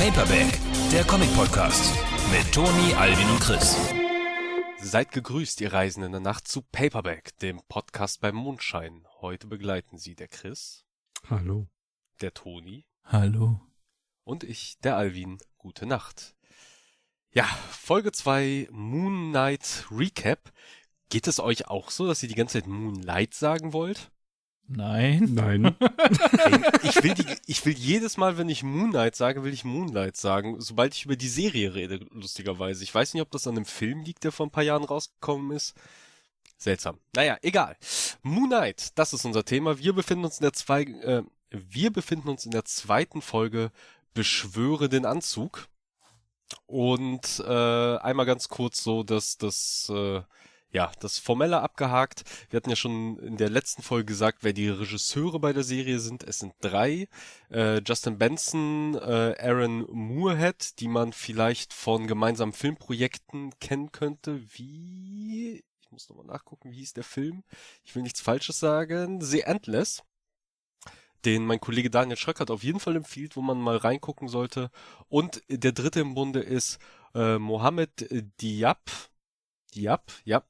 Paperback, der Comic-Podcast mit Toni, Alvin und Chris. Seid gegrüßt, ihr Reisenden in der Nacht zu Paperback, dem Podcast beim Mondschein. Heute begleiten sie der Chris, Hallo. der Toni Hallo. und ich, der Alvin. Gute Nacht. Ja, Folge 2 Moon Knight Recap. Geht es euch auch so, dass ihr die ganze Zeit Moonlight sagen wollt? Nein. Nein. Ey, ich, will die, ich will jedes Mal, wenn ich Moon Knight sage, will ich Moonlight sagen, sobald ich über die Serie rede, lustigerweise. Ich weiß nicht, ob das an einem Film liegt, der vor ein paar Jahren rausgekommen ist. Seltsam. Naja, egal. Moon Knight, das ist unser Thema. Wir befinden uns in der zwei, äh, wir befinden uns in der zweiten Folge Beschwöre den Anzug. Und äh, einmal ganz kurz so, dass das äh, ja, das Formelle abgehakt. Wir hatten ja schon in der letzten Folge gesagt, wer die Regisseure bei der Serie sind. Es sind drei. Äh, Justin Benson, äh, Aaron Moorhead, die man vielleicht von gemeinsamen Filmprojekten kennen könnte. Wie? Ich muss nochmal nachgucken, wie hieß der Film? Ich will nichts Falsches sagen. The Endless. Den mein Kollege Daniel Schröckert auf jeden Fall empfiehlt, wo man mal reingucken sollte. Und der dritte im Bunde ist äh, Mohammed Diab. Diab, ja,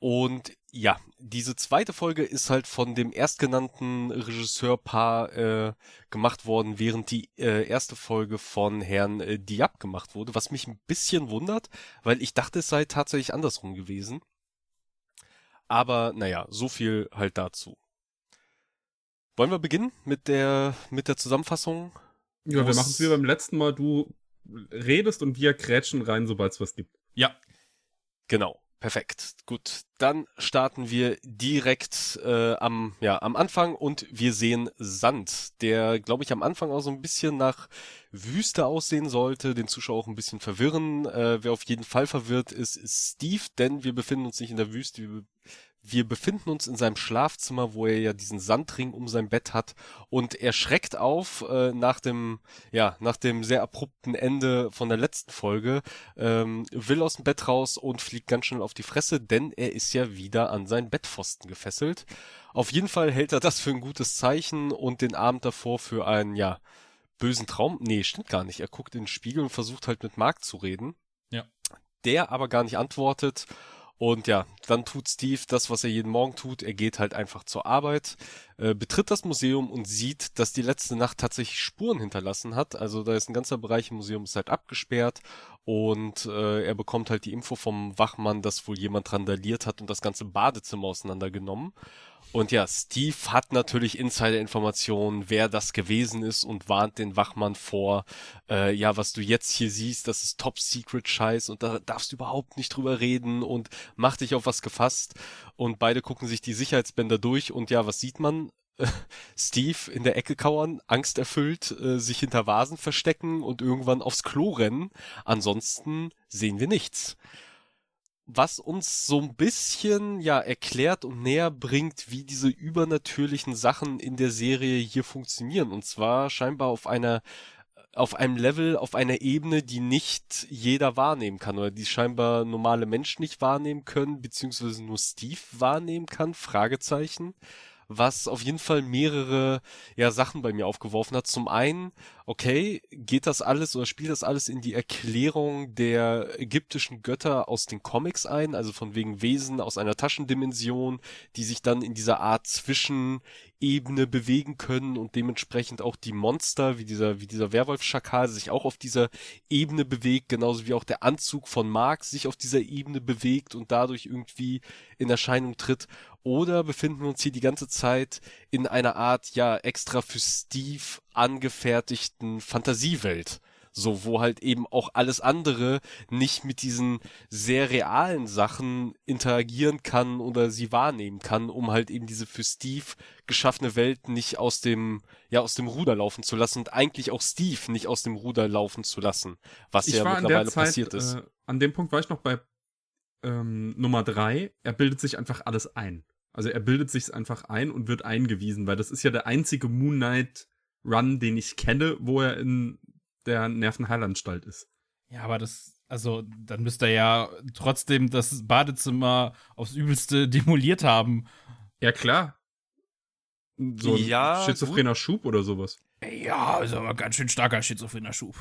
und ja, diese zweite Folge ist halt von dem erstgenannten Regisseurpaar äh, gemacht worden, während die äh, erste Folge von Herrn äh, Diab gemacht wurde, was mich ein bisschen wundert, weil ich dachte, es sei tatsächlich andersrum gewesen. Aber naja, so viel halt dazu. Wollen wir beginnen mit der mit der Zusammenfassung? Ja, wir machen es wie beim letzten Mal. Du redest und wir krätschen rein, sobald es was gibt. Ja. Genau, perfekt. Gut, dann starten wir direkt äh, am, ja, am Anfang und wir sehen Sand, der, glaube ich, am Anfang auch so ein bisschen nach Wüste aussehen sollte, den Zuschauer auch ein bisschen verwirren. Äh, wer auf jeden Fall verwirrt ist, ist Steve, denn wir befinden uns nicht in der Wüste, wir, wir befinden uns in seinem Schlafzimmer, wo er ja diesen Sandring um sein Bett hat und er schreckt auf äh, nach dem, ja, nach dem sehr abrupten Ende von der letzten Folge, ähm, will aus dem Bett raus und fliegt ganz schnell auf die Fresse, denn er ist ja wieder an seinen Bettpfosten gefesselt. Auf jeden Fall hält er das für ein gutes Zeichen und den Abend davor für einen, ja, bösen Traum. Nee, stimmt gar nicht. Er guckt in den Spiegel und versucht halt mit Mark zu reden. Ja. Der aber gar nicht antwortet. Und ja, dann tut Steve das, was er jeden Morgen tut. Er geht halt einfach zur Arbeit, äh, betritt das Museum und sieht, dass die letzte Nacht tatsächlich Spuren hinterlassen hat. Also da ist ein ganzer Bereich im Museum ist halt abgesperrt und äh, er bekommt halt die Info vom Wachmann, dass wohl jemand randaliert hat und das ganze Badezimmer auseinandergenommen. Und ja, Steve hat natürlich Insider-Informationen, wer das gewesen ist und warnt den Wachmann vor, äh, ja, was du jetzt hier siehst, das ist Top-Secret-Scheiß und da darfst du überhaupt nicht drüber reden und mach dich auf was gefasst. Und beide gucken sich die Sicherheitsbänder durch und ja, was sieht man? Steve in der Ecke kauern, angsterfüllt, äh, sich hinter Vasen verstecken und irgendwann aufs Klo rennen. Ansonsten sehen wir nichts was uns so ein bisschen ja erklärt und näher bringt, wie diese übernatürlichen Sachen in der Serie hier funktionieren. Und zwar scheinbar auf einer auf einem Level, auf einer Ebene, die nicht jeder wahrnehmen kann oder die scheinbar normale Menschen nicht wahrnehmen können, beziehungsweise nur Steve wahrnehmen kann, Fragezeichen, was auf jeden Fall mehrere ja, Sachen bei mir aufgeworfen hat. Zum einen, okay, geht das alles oder spielt das alles in die Erklärung der ägyptischen Götter aus den Comics ein, also von wegen Wesen aus einer Taschendimension, die sich dann in dieser Art Zwischenebene bewegen können und dementsprechend auch die Monster, wie dieser, wie dieser Werwolf-Schakal sich auch auf dieser Ebene bewegt, genauso wie auch der Anzug von Mark sich auf dieser Ebene bewegt und dadurch irgendwie in Erscheinung tritt. Oder befinden wir uns hier die ganze Zeit in einer Art, ja, extra für Steve angefertigten Fantasiewelt. So, wo halt eben auch alles andere nicht mit diesen sehr realen Sachen interagieren kann oder sie wahrnehmen kann, um halt eben diese für Steve geschaffene Welt nicht aus dem, ja, aus dem Ruder laufen zu lassen und eigentlich auch Steve nicht aus dem Ruder laufen zu lassen, was Ich ja mittlerweile Zeit, passiert ist. Äh, an dem Punkt war ich noch bei ähm, Nummer drei. Er bildet sich einfach alles ein. Also er bildet sich einfach ein und wird eingewiesen, weil das ist ja der einzige Moon Knight Run, den ich kenne, wo er in der Nervenheilanstalt ist. Ja, aber das, also, dann müsste er ja trotzdem das Badezimmer aufs Übelste demoliert haben. Ja, klar. So ein Ja, schizophrener Schub oder sowas. Ja, ist aber ganz schön starker schizophrener Schub.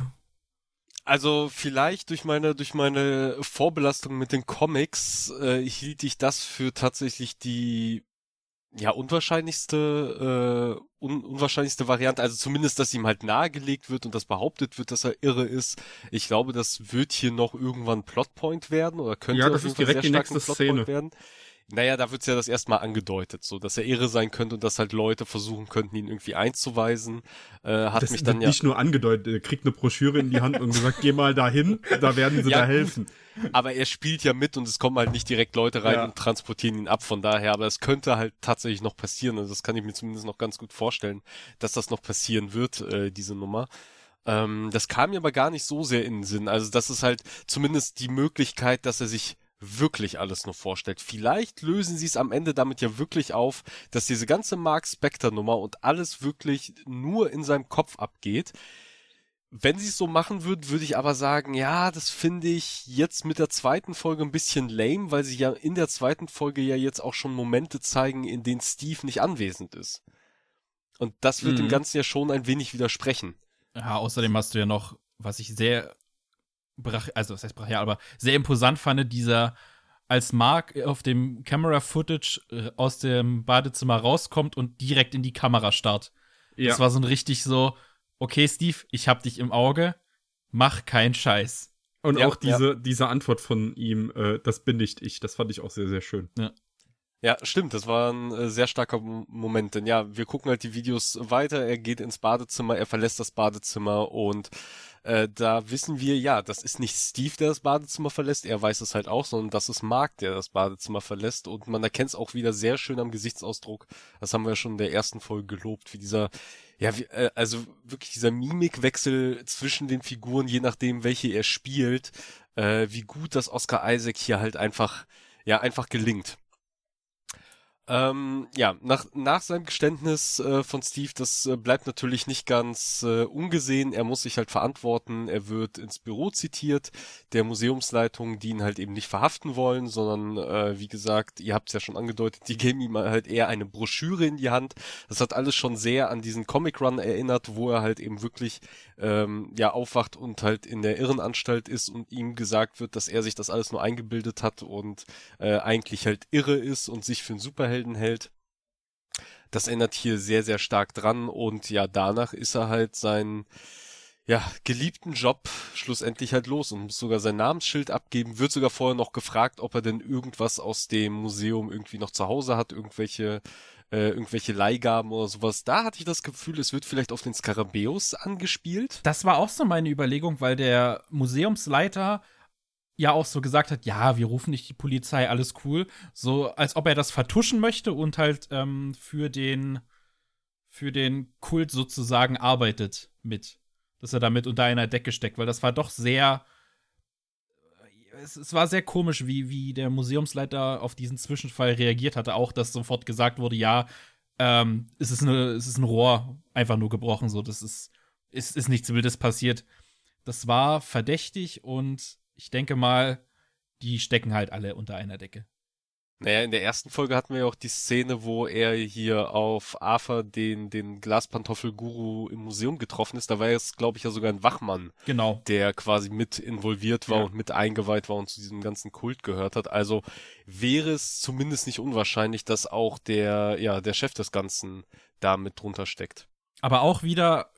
Also vielleicht durch meine durch meine Vorbelastung mit den Comics äh, hielt ich das für tatsächlich die ja unwahrscheinlichste äh, un unwahrscheinlichste Variante. Also zumindest, dass ihm halt nahegelegt wird und das behauptet wird, dass er irre ist. Ich glaube, das wird hier noch irgendwann Plotpoint werden oder könnte Ja, das ist direkt die nächste Szene. werden. Naja, da wird's ja das erstmal angedeutet, so dass er irre sein könnte und dass halt Leute versuchen könnten, ihn irgendwie einzuweisen. Äh, hat das mich dann ja. nicht nur angedeutet, er kriegt eine Broschüre in die Hand und gesagt, geh mal dahin, da werden sie Ja, da gut. helfen. Aber er spielt ja mit und es kommen halt nicht direkt Leute rein Ja. und transportieren ihn ab. Von daher, aber es könnte halt tatsächlich noch passieren. Also das kann ich mir zumindest noch ganz gut vorstellen, dass das noch passieren wird, äh, diese Nummer. Ähm, das kam mir aber gar nicht so sehr in den Sinn. Also das ist halt zumindest die Möglichkeit, dass er sich wirklich alles nur vorstellt. Vielleicht lösen sie es am Ende damit ja wirklich auf, dass diese ganze Mark Spector Nummer und alles wirklich nur in seinem Kopf abgeht. Wenn sie es so machen würden, würde ich aber sagen, ja, das finde ich jetzt mit der zweiten Folge ein bisschen lame, weil sie ja in der zweiten Folge ja jetzt auch schon Momente zeigen, in denen Steve nicht anwesend ist. Und das wird dem Mhm. Ganzen ja schon ein wenig widersprechen. Ja, außerdem hast du ja noch, was ich sehr brach, also was heißt brachial, aber sehr imposant fand, dieser als Mark auf dem Camera Footage äh, aus dem Badezimmer rauskommt und direkt in die Kamera starrt. Ja. Das war so ein richtig so, okay, Steve, ich hab dich im Auge, mach keinen Scheiß. Und Ja, auch diese, diese Antwort von ihm, äh, das bin nicht ich, das fand ich auch sehr, sehr schön. Ja, stimmt, das war ein äh, sehr starker Mo- Moment, denn ja, wir gucken halt die Videos weiter, er geht ins Badezimmer, er verlässt das Badezimmer und äh, da wissen wir, ja, das ist nicht Steve, der das Badezimmer verlässt, er weiß es halt auch, sondern das ist Mark, der das Badezimmer verlässt und man erkennt es auch wieder sehr schön am Gesichtsausdruck, das haben wir ja schon in der ersten Folge gelobt, wie dieser, ja, wie, äh, also wirklich dieser Mimikwechsel zwischen den Figuren, je nachdem, welche er spielt, äh, wie gut das Oscar Isaac hier halt einfach, ja, einfach gelingt. Ähm, ja, nach, nach seinem Geständnis äh, von Steve, das äh, bleibt natürlich nicht ganz äh, ungesehen. Er muss sich halt verantworten. Er wird ins Büro zitiert, der Museumsleitung, die ihn halt eben nicht verhaften wollen, sondern äh, wie gesagt, ihr habt es ja schon angedeutet, die geben ihm halt eher eine Broschüre in die Hand. Das hat alles schon sehr an diesen Comic Run erinnert, wo er halt eben wirklich ähm, ja aufwacht und halt in der Irrenanstalt ist und ihm gesagt wird, dass er sich das alles nur eingebildet hat und äh, eigentlich halt irre ist und sich für einen Superhelden hält. Das erinnert hier sehr, sehr stark dran und ja, danach ist er halt seinen ja, geliebten Job schlussendlich halt los und muss sogar sein Namensschild abgeben, wird sogar vorher noch gefragt, ob er denn irgendwas aus dem Museum irgendwie noch zu Hause hat, irgendwelche äh, irgendwelche Leihgaben oder sowas. Da hatte ich das Gefühl, es wird vielleicht auf den Skarabäus angespielt. Das war auch so meine Überlegung, weil der Museumsleiter ja auch so gesagt hat, ja, wir rufen nicht die Polizei, alles cool. So, als ob er das vertuschen möchte und halt ähm, für den für den Kult sozusagen arbeitet mit. Dass er damit unter einer Decke steckt, weil das war doch sehr es, es war sehr komisch, wie, wie der Museumsleiter auf diesen Zwischenfall reagiert hatte. Auch, dass sofort gesagt wurde, ja, ähm, es ist, eine, es ist ein Rohr einfach nur gebrochen, so, das ist, ist, ist nichts Wildes passiert. Das war verdächtig und ich denke mal, die stecken halt alle unter einer Decke. Naja, in der ersten Folge hatten wir ja auch die Szene, wo er hier auf Arthur den, den Glaspantoffel-Guru im Museum getroffen ist. Da war es, glaube ich, ja sogar ein Wachmann, Genau. der quasi mit involviert war Ja. und mit eingeweiht war und zu diesem ganzen Kult gehört hat. Also wäre es zumindest nicht unwahrscheinlich, dass auch der, ja, der Chef des Ganzen da mit drunter steckt. Aber auch wieder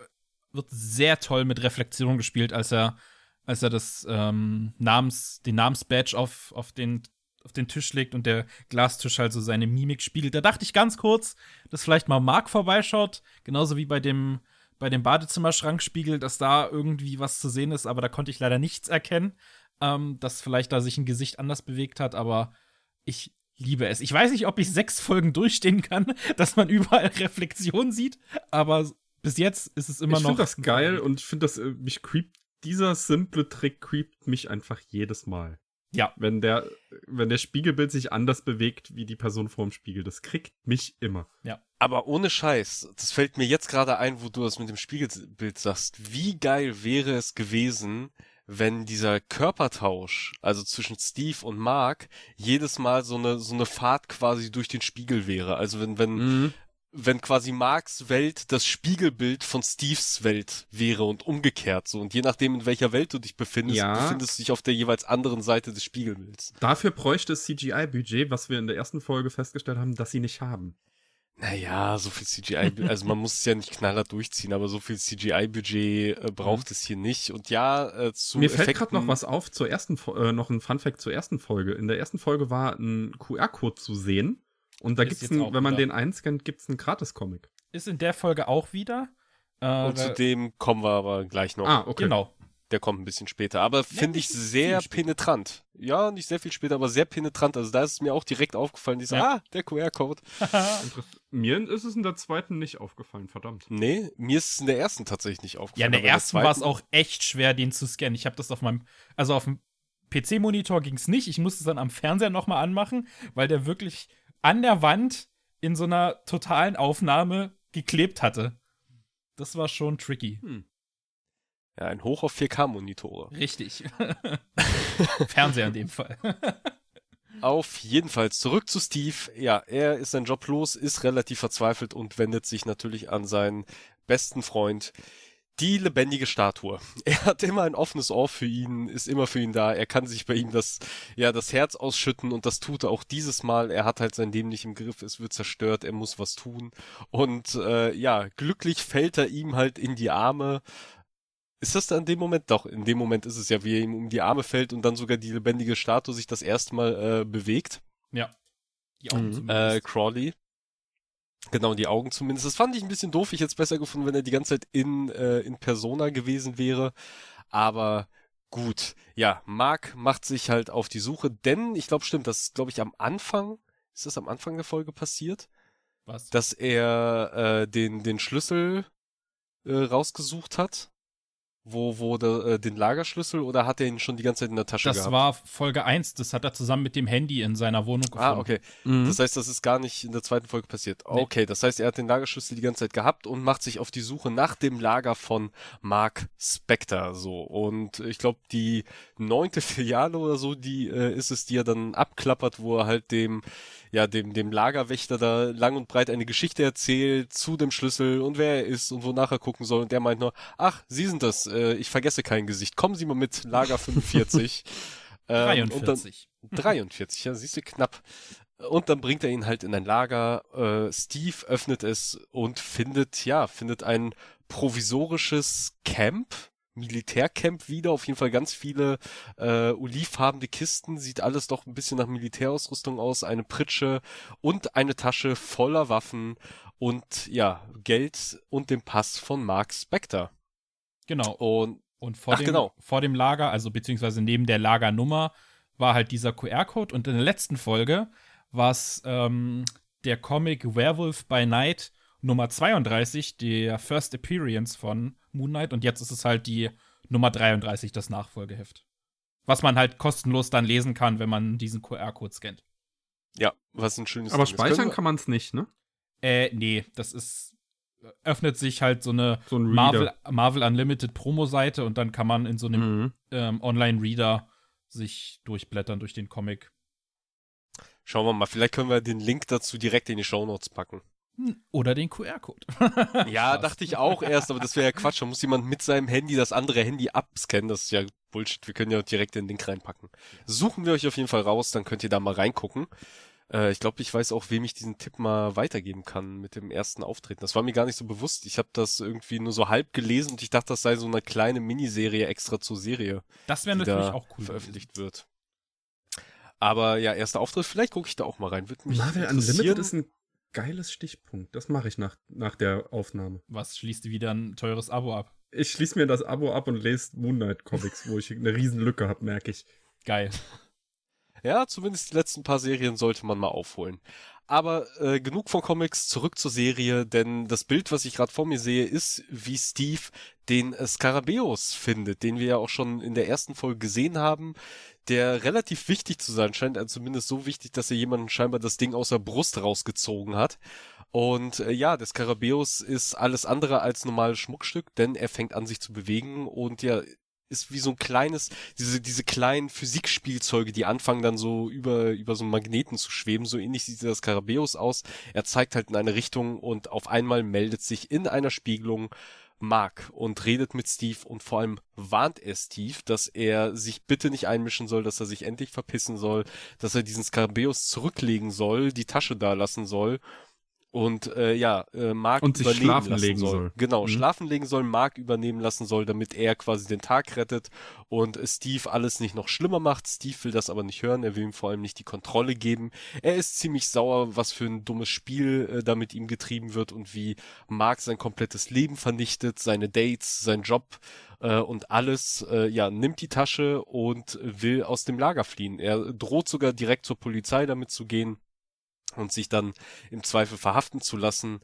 wird sehr toll mit Reflexion gespielt, als er, als er das ähm, Namens, den Namensbadge auf, auf den auf den Tisch legt und der Glastisch halt so seine Mimik spiegelt. Da dachte ich ganz kurz, dass vielleicht mal Mark vorbeischaut, genauso wie bei dem bei dem Badezimmerschrankspiegel, dass da irgendwie was zu sehen ist, aber da konnte ich leider nichts erkennen, ähm, dass vielleicht da sich ein Gesicht anders bewegt hat, aber ich liebe es. Ich weiß nicht, ob ich sechs Folgen durchstehen kann, dass man überall Reflexion sieht, aber bis jetzt ist es immer ich noch. finde das geil und ich finde das, äh, mich creept, dieser simple Trick creept mich einfach jedes Mal. Ja. Wenn der, wenn der Spiegelbild sich anders bewegt wie die Person vorm Spiegel, das kriegt mich immer. Aber ohne Scheiß, das fällt mir jetzt gerade ein, wo du das mit dem Spiegelbild sagst. Wie geil wäre es gewesen, wenn dieser Körpertausch, also zwischen Steve und Mark, jedes Mal so eine, so eine Fahrt quasi durch den Spiegel wäre. Also wenn, wenn, Mhm. Wenn quasi Marks Welt das Spiegelbild von Steves Welt wäre und umgekehrt so. Und je nachdem, in welcher Welt du dich befindest, Ja. befindest du dich auf der jeweils anderen Seite des Spiegelbilds. Dafür bräuchte es CGI-Budget, was wir in der ersten Folge festgestellt haben, dass sie nicht haben. Naja, so viel CGI, also man muss es ja nicht knallhart durchziehen, aber so viel CGI-Budget äh, braucht es hier nicht. Und ja, äh, zu Mir fällt Effekten, gerade noch was auf zur ersten, äh, noch ein Funfact zur ersten Folge. In der ersten Folge war ein QR-Code zu sehen. Und da gibt's jetzt ein, auch wenn man wieder. den einscannt, gibt's einen Gratis-Comic. Ist in der Folge auch wieder. Äh, Und zu dem kommen wir aber gleich noch. Ah, okay. Genau. Der kommt ein bisschen später. Aber finde ich sehr penetrant. Ja, nicht sehr viel später, aber sehr penetrant. Also da ist es mir auch direkt aufgefallen. Die so, Ja. ah, der QR-Code. Mir ist es in der zweiten nicht aufgefallen, verdammt. Nee, mir ist es in der ersten tatsächlich nicht Ja, aufgefallen. in der ersten war es auch echt schwer, den zu scannen. Ich habe das auf meinem, also auf dem PC-Monitor ging es nicht. Ich musste es dann am Fernseher nochmal anmachen, weil der wirklich an der Wand in so einer totalen Aufnahme geklebt hatte. Das war schon tricky. Ja, ein Hoch auf 4K-Monitore. Richtig. Fernseher in dem Fall. Auf jeden Fall zurück zu Steve. Ja, er ist sein Job los, ist relativ verzweifelt und wendet sich natürlich an seinen besten Freund, die lebendige Statue. Er hat immer ein offenes Ohr für ihn, ist immer für ihn da. Er kann sich bei ihm das, ja, das Herz ausschütten und das tut er auch dieses Mal. Er hat halt sein Leben nicht im Griff, es wird zerstört, er muss was tun. Und äh, ja, glücklich fällt er ihm halt in die Arme. Ist das da in dem Moment? Doch, in dem Moment ist es ja, wie er ihm um die Arme fällt und dann sogar die lebendige Statue sich das erste Mal äh, bewegt. ja. Die Augen Mhm. Äh, Crawley. Genau, die Augen zumindest. Das fand ich ein bisschen doof. Ich hätte es besser gefunden, wenn er die ganze Zeit in, äh, in Persona gewesen wäre. Aber gut. Ja, Mark macht sich halt auf die Suche, denn ich glaube, stimmt, das ist, glaube ich, am Anfang, ist das am Anfang der Folge passiert, Was? dass er äh, den, den Schlüssel äh, rausgesucht hat. Wo, wo der, äh, den Lagerschlüssel oder hat er ihn schon die ganze Zeit in der Tasche Das gehabt? war Folge 1, das hat er zusammen mit dem Handy in seiner Wohnung gefunden. Ah, okay. Mhm. Das heißt, das ist gar nicht in der zweiten Folge passiert. Nee. Okay, das heißt, er hat den Lagerschlüssel die ganze Zeit gehabt und macht sich auf die Suche nach dem Lager von Mark Spector. So. Und ich glaube, die neunte Filiale oder so, die äh, ist es, die er dann abklappert, wo er halt dem, ja, dem, dem Lagerwächter da lang und breit eine Geschichte erzählt zu dem Schlüssel und wer er ist und wonach er gucken soll. Und der meint nur, ach, Sie sind das, äh, ich vergesse kein Gesicht. Kommen Sie mal mit, Lager 45. Ähm, und dann, 43. 43, ja, siehst du, knapp. Und dann bringt er ihn halt in ein Lager. Äh, Steve öffnet es und findet, ja, findet ein provisorisches Camp, Militärcamp wieder. Auf jeden Fall ganz viele äh, olivfarbene Kisten. Sieht alles doch ein bisschen nach Militärausrüstung aus. Eine Pritsche und eine Tasche voller Waffen und ja, Geld und den Pass von Mark Spector. Genau. Und Und vor, Ach, dem, genau. vor dem Lager, also beziehungsweise neben der Lagernummer, war halt dieser QR-Code. Und in der letzten Folge war es ähm, der Comic Werewolf by Night Nummer 32, der First Appearance von Moon Knight. Und jetzt ist es halt die Nummer 33, das Nachfolgeheft. Was man halt kostenlos dann lesen kann, wenn man diesen QR-Code scannt. ja, was ein schönes Aber Ding speichern kann man es nicht, ne? Äh, nee, das ist. Öffnet sich halt so eine So ein Marvel. Marvel Unlimited Promo-Seite und dann kann man in so einem Mhm. ähm, Online-Reader sich durchblättern durch den Comic. Schauen wir mal, vielleicht können wir den Link dazu direkt in die Shownotes packen. Oder den QR-Code. Ja, dachte ich auch erst, aber das wäre ja Quatsch. Da muss jemand mit seinem Handy das andere Handy abscannen. Das ist ja Bullshit. Wir können ja direkt den Link reinpacken. Suchen wir euch auf jeden Fall raus, dann könnt ihr da mal reingucken. Äh, ich glaube, ich weiß auch, wem ich diesen Tipp mal weitergeben kann mit dem ersten Auftreten. Das war mir gar nicht so bewusst. Ich habe das irgendwie nur so halb gelesen und ich dachte, das sei so eine kleine Miniserie extra zur Serie, Das wäre die natürlich da auch cool. veröffentlicht wird. Aber ja, erster Auftritt, vielleicht gucke ich da auch mal rein. Würde mich Marvel interessieren. Unlimited ist ein geiles Stichpunkt. Das mache ich nach, nach der Aufnahme. Was schließt wieder ein teures Abo ab? Ich schließe mir das Abo ab und lese Moon Knight Comics, wo ich eine riesen Lücke habe, merke ich. Geil. Ja, zumindest die letzten paar Serien sollte man mal aufholen. Aber äh, genug von Comics, zurück zur Serie, denn das Bild, was ich gerade vor mir sehe, ist, wie Steve den äh, Skarabäus findet, den wir ja auch schon in der ersten Folge gesehen haben, der relativ wichtig zu sein scheint, also zumindest so wichtig, dass er jemanden scheinbar das Ding aus der Brust rausgezogen hat. Und äh, ja, der Skarabäus ist alles andere als normales Schmuckstück, denn er fängt an sich zu bewegen und ja, ist wie so ein kleines, diese, diese kleinen Physikspielzeuge, die anfangen dann so über, über so einen Magneten zu schweben. So ähnlich sieht das Karabeus aus. Er zeigt halt in eine Richtung und auf einmal meldet sich in einer Spiegelung Mark und redet mit Steve und vor allem warnt er Steve, dass er sich bitte nicht einmischen soll, dass er sich endlich verpissen soll, dass er diesen Skarabeus zurücklegen soll, die Tasche da lassen soll und äh, ja, äh, Mark Und sich übernehmen schlafen lassen legen soll. soll. Genau, Mhm. schlafen legen soll, Mark übernehmen lassen soll, damit er quasi den Tag rettet und Steve alles nicht noch schlimmer macht. Steve will das aber nicht hören, er will ihm vor allem nicht die Kontrolle geben. Er ist ziemlich sauer, was für ein dummes Spiel äh, da mit ihm getrieben wird und wie Mark sein komplettes Leben vernichtet, seine Dates, sein Job äh, und alles, äh, ja, nimmt die Tasche und will aus dem Lager fliehen. Er droht sogar direkt zur Polizei damit zu gehen und sich dann im Zweifel verhaften zu lassen,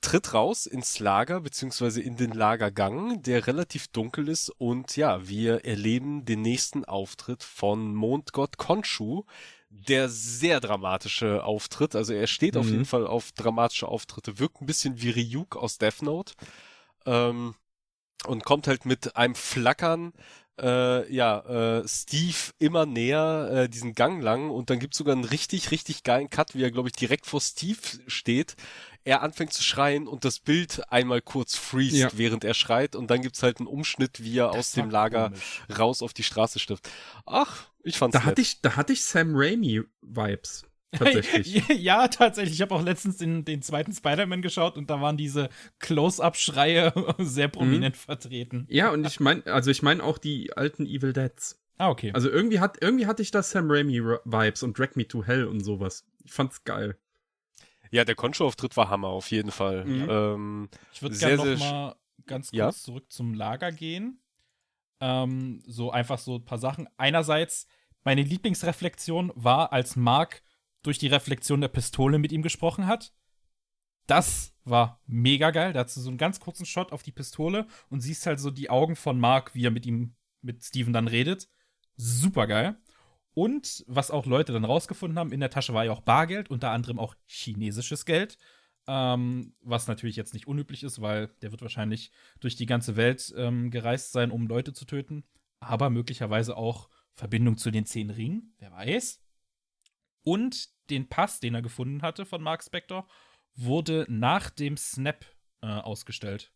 tritt raus ins Lager beziehungsweise in den Lagergang, der relativ dunkel ist und ja, wir erleben den nächsten Auftritt von Mondgott Khonshu, der sehr dramatische Auftritt, also er steht auf Mhm. jeden Fall auf dramatische Auftritte, wirkt ein bisschen wie Ryuk aus Death Note ähm, und kommt halt mit einem Flackern äh, ja, äh, Steve immer näher äh, diesen Gang lang und dann gibt's sogar einen richtig, richtig geilen Cut, wie er, glaube ich, direkt vor Steve steht. Er anfängt zu schreien und das Bild einmal kurz freest, Ja. während er schreit und dann gibt's halt einen Umschnitt, wie er aus dem Lager raus auf die Straße stirbt. Ach, ich fand's Da nett. hatte ich, da hatte ich Sam Raimi-Vibes. Tatsächlich. ja, tatsächlich. Ich habe auch letztens den, den zweiten Spider-Man geschaut und da waren diese Close-Up-Schreie sehr prominent vertreten. ja, und ich meine, also ich meine auch die alten Evil Deads. Ah, okay. Also irgendwie hat, irgendwie hatte ich da Sam Raimi-Vibes und Drag Me to Hell und sowas. Ich fand's geil. Ja, der Concho-Auftritt war Hammer, auf jeden Fall. Mhm. Ähm, Ich würde gerne noch mal ganz kurz Ja? zurück zum Lager gehen. Ähm, so einfach so ein paar Sachen. Einerseits, meine Lieblingsreflexion war, als Mark durch die Reflexion der Pistole mit ihm gesprochen hat. Das war mega geil. Da hast du so einen ganz kurzen Shot auf die Pistole und siehst halt so die Augen von Mark, wie er mit ihm, mit Steven dann redet. Super geil. Und was auch Leute dann rausgefunden haben, in der Tasche war ja auch Bargeld, unter anderem auch chinesisches Geld. Ähm, was natürlich jetzt nicht unüblich ist, weil der wird wahrscheinlich durch die ganze Welt ähm, gereist sein, um Leute zu töten. Aber möglicherweise auch Verbindung zu den zehn Ringen, wer weiß. Und den Pass, den er gefunden hatte von Mark Spector, wurde nach dem Snap äh, ausgestellt.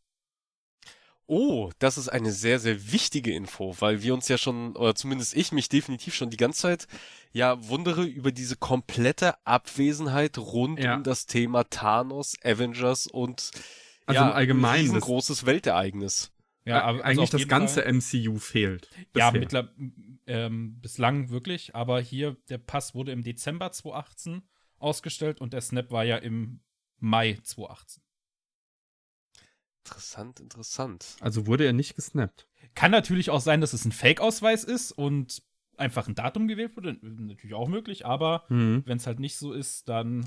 Oh, das ist eine sehr, sehr wichtige Info, weil wir uns ja schon, oder zumindest ich mich definitiv schon die ganze Zeit ja wundere über diese komplette Abwesenheit rund Ja. um das Thema Thanos, Avengers und Also ja, im Allgemeinen, ein großes Weltereignis. Ja, aber also eigentlich das ganze Fall- MCU fehlt. Ja, bisher. mittler, ähm, bislang wirklich, aber hier, der Pass wurde im Dezember 2018 ausgestellt und der Snap war ja im Mai 2018. Interessant, interessant. Also wurde er nicht gesnappt. Kann natürlich auch sein, dass es ein Fake-Ausweis ist und einfach ein Datum gewählt wurde. Natürlich auch möglich, aber Mhm. wenn es halt nicht so ist, dann.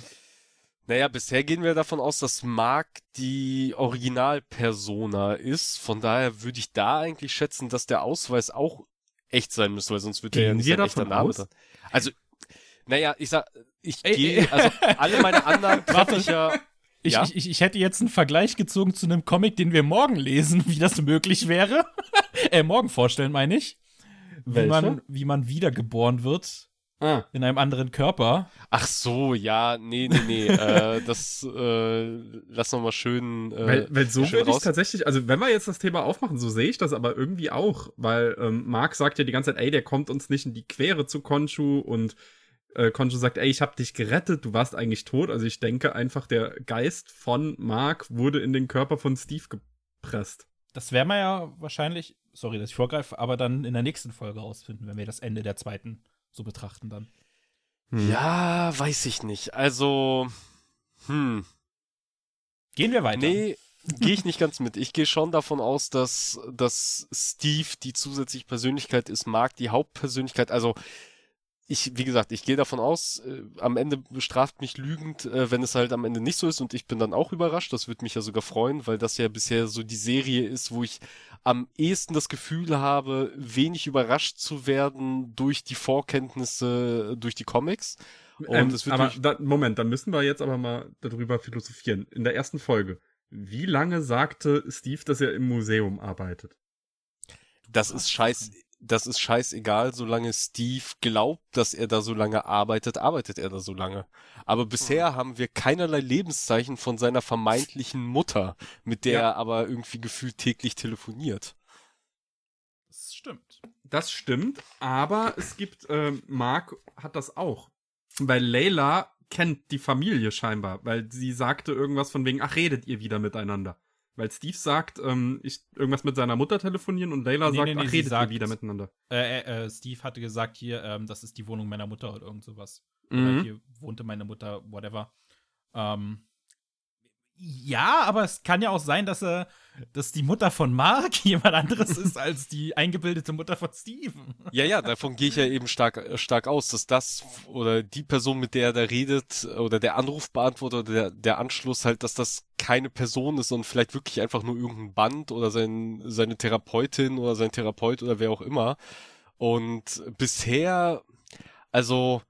Naja, bisher gehen wir davon aus, dass Mark die Originalpersona ist. Von daher würde ich da eigentlich schätzen, dass der Ausweis auch echt sein müsste, weil sonst wird er ja nicht sein echter Name aus? sein. Also, naja, ich sag, ich gehe, also alle meine Annahmen treffe ich ja. Ich, Ja? ich, ich, ich hätte jetzt einen Vergleich gezogen zu einem Comic, den wir morgen lesen, wie das möglich wäre. äh, morgen vorstellen, meine ich. Wie man, wie man wiedergeboren wird Ah. in einem anderen Körper. Ach so, ja, nee, nee, nee, äh, das äh, lass noch mal schön. Äh, Weil, weil so schön würde ich raus. tatsächlich, also wenn wir jetzt das Thema aufmachen, so sehe ich das aber irgendwie auch, weil ähm, Mark sagt ja die ganze Zeit, ey, der kommt uns nicht in die Quere zu Konshu und äh, Konshu sagt, ey, ich hab dich gerettet, du warst eigentlich tot. Also ich denke einfach, der Geist von Mark wurde in den Körper von Steve gepresst. Das werden wir ja wahrscheinlich, sorry, dass ich vorgreife, aber dann in der nächsten Folge rausfinden, wenn wir das Ende der zweiten so betrachten dann. Ja, weiß ich nicht. Also, hm, Gehen wir weiter. nee, gehe ich nicht ganz mit. Ich gehe schon davon aus, dass, dass Steve die zusätzliche Persönlichkeit ist, Mark die Hauptpersönlichkeit. Also, ich, wie gesagt, ich gehe davon aus, äh, am Ende bestraft mich lügend, äh, wenn es halt am Ende nicht so ist und ich bin dann auch überrascht. Das würde mich ja sogar freuen, weil das ja bisher so die Serie ist, wo ich am ehesten das Gefühl habe, wenig überrascht zu werden durch die Vorkenntnisse, durch die Comics. Und Ähm, es wird aber da, Moment, dann müssen wir jetzt aber mal darüber philosophieren. In der ersten Folge, wie lange sagte Steve, dass er im Museum arbeitet? Das ist scheiß, das ist scheißegal, solange Steve glaubt, dass er da so lange arbeitet, arbeitet er da so lange. Aber bisher haben wir keinerlei Lebenszeichen von seiner vermeintlichen Mutter, mit der Ja. er aber irgendwie gefühlt täglich telefoniert. Das stimmt. Das stimmt, aber es gibt, ähm, Mark hat das auch. Weil Layla kennt die Familie scheinbar, weil sie sagte irgendwas von wegen, ach, redet ihr wieder miteinander. Weil Steve sagt, ähm, ich irgendwas mit seiner Mutter telefonieren und Layla Nee, sagt, nee, nee, ach, redet sagt- wieder miteinander. Äh, äh, äh, Steve hatte gesagt hier, ähm, das ist die Wohnung meiner Mutter oder irgend sowas. Oder Mhm. hier wohnte meine Mutter, whatever. Ähm, ja, aber es kann ja auch sein, dass er, dass die Mutter von Mark jemand anderes ist als die eingebildete Mutter von Steven. Ja, ja, davon gehe ich ja eben stark, stark aus, dass das oder die Person, mit der er da redet, oder der Anrufbeantworter oder der, der Anschluss halt, dass das keine Person ist, sondern vielleicht wirklich einfach nur irgendein Band oder sein, seine Therapeutin oder sein Therapeut oder wer auch immer. Und bisher, also,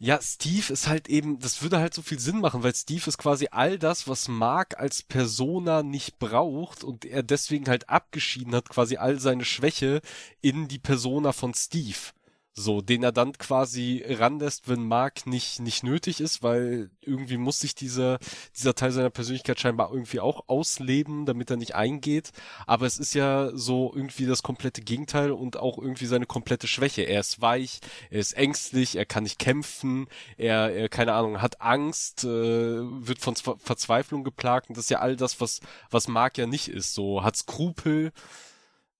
ja, Steve ist halt eben, das würde halt so viel Sinn machen, weil Steve ist quasi all das, was Mark als Persona nicht braucht und er deswegen halt abgeschieden hat, quasi all seine Schwäche in die Persona von Steve. So, den er dann quasi ranlässt, wenn Mark nicht, nicht nötig ist, weil irgendwie muss sich dieser, dieser Teil seiner Persönlichkeit scheinbar irgendwie auch ausleben, damit er nicht eingeht. Aber es ist ja so irgendwie das komplette Gegenteil und auch irgendwie seine komplette Schwäche. Er ist weich, er ist ängstlich, er kann nicht kämpfen, er, er keine Ahnung, hat Angst, äh, wird von Zwe- Verzweiflung geplagt und das ist ja all das, was, was Mark ja nicht ist. So, hat Skrupel,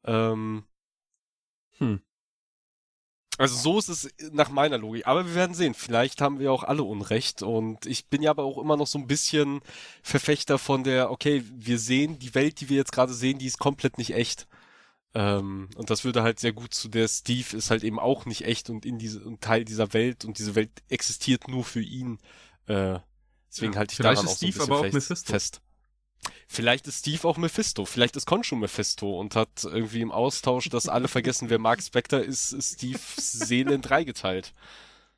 ähm, Hm. Also so ist es nach meiner Logik. Aber wir werden sehen. Vielleicht haben wir auch alle Unrecht. Und ich bin ja aber auch immer noch so ein bisschen Verfechter von der, okay, wir sehen, die Welt, die wir jetzt gerade sehen, die ist komplett nicht echt. Ähm, und das würde halt sehr gut zu der Steve ist halt eben auch nicht echt und in diese, ein Teil dieser Welt und diese Welt existiert nur für ihn. Äh, deswegen Ja, halte ich daran auch so ein Steve bisschen fest. Vielleicht ist Steve auch Mephisto, vielleicht ist Konshu Mephisto und hat irgendwie im Austausch, dass alle vergessen, wer Mark Spector ist, ist Steves Seele in drei geteilt.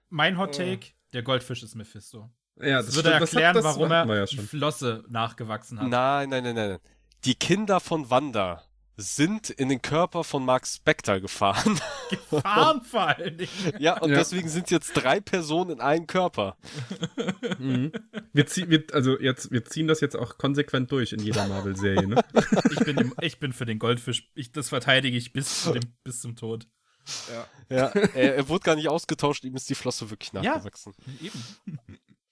Mein Hot Take, der Goldfisch ist Mephisto. Ja, Das, würde stimmt, das hat- erklären, das warum er ja. Flosse nachgewachsen hat. Nein, nein, nein. nein. Die Kinder von Wanda sind in den Körper von Mark Spector gefahren. Gefahren vor allen Dingen. ja, und Ja. deswegen sind jetzt drei Personen in einem Körper. Mhm. Wir, zieh, wir, also jetzt, wir ziehen das jetzt auch konsequent durch in jeder Marvel-Serie, ne? Ich bin, im, ich bin für den Goldfisch. Ich, das verteidige ich bis, zu dem, bis zum Tod. Ja, er, er wurde gar nicht ausgetauscht, ihm ist die Flosse wirklich Ja. nachgewachsen. Eben.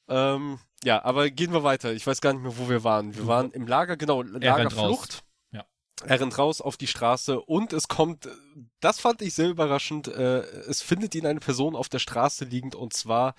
Ähm, ja, aber gehen wir weiter. Ich weiß gar nicht mehr, wo wir waren. Wir waren im Lager, genau, Lagerflucht. Er rennt raus auf die Straße und es kommt, das fand ich sehr überraschend, äh, es findet ihn eine Person auf der Straße liegend und zwar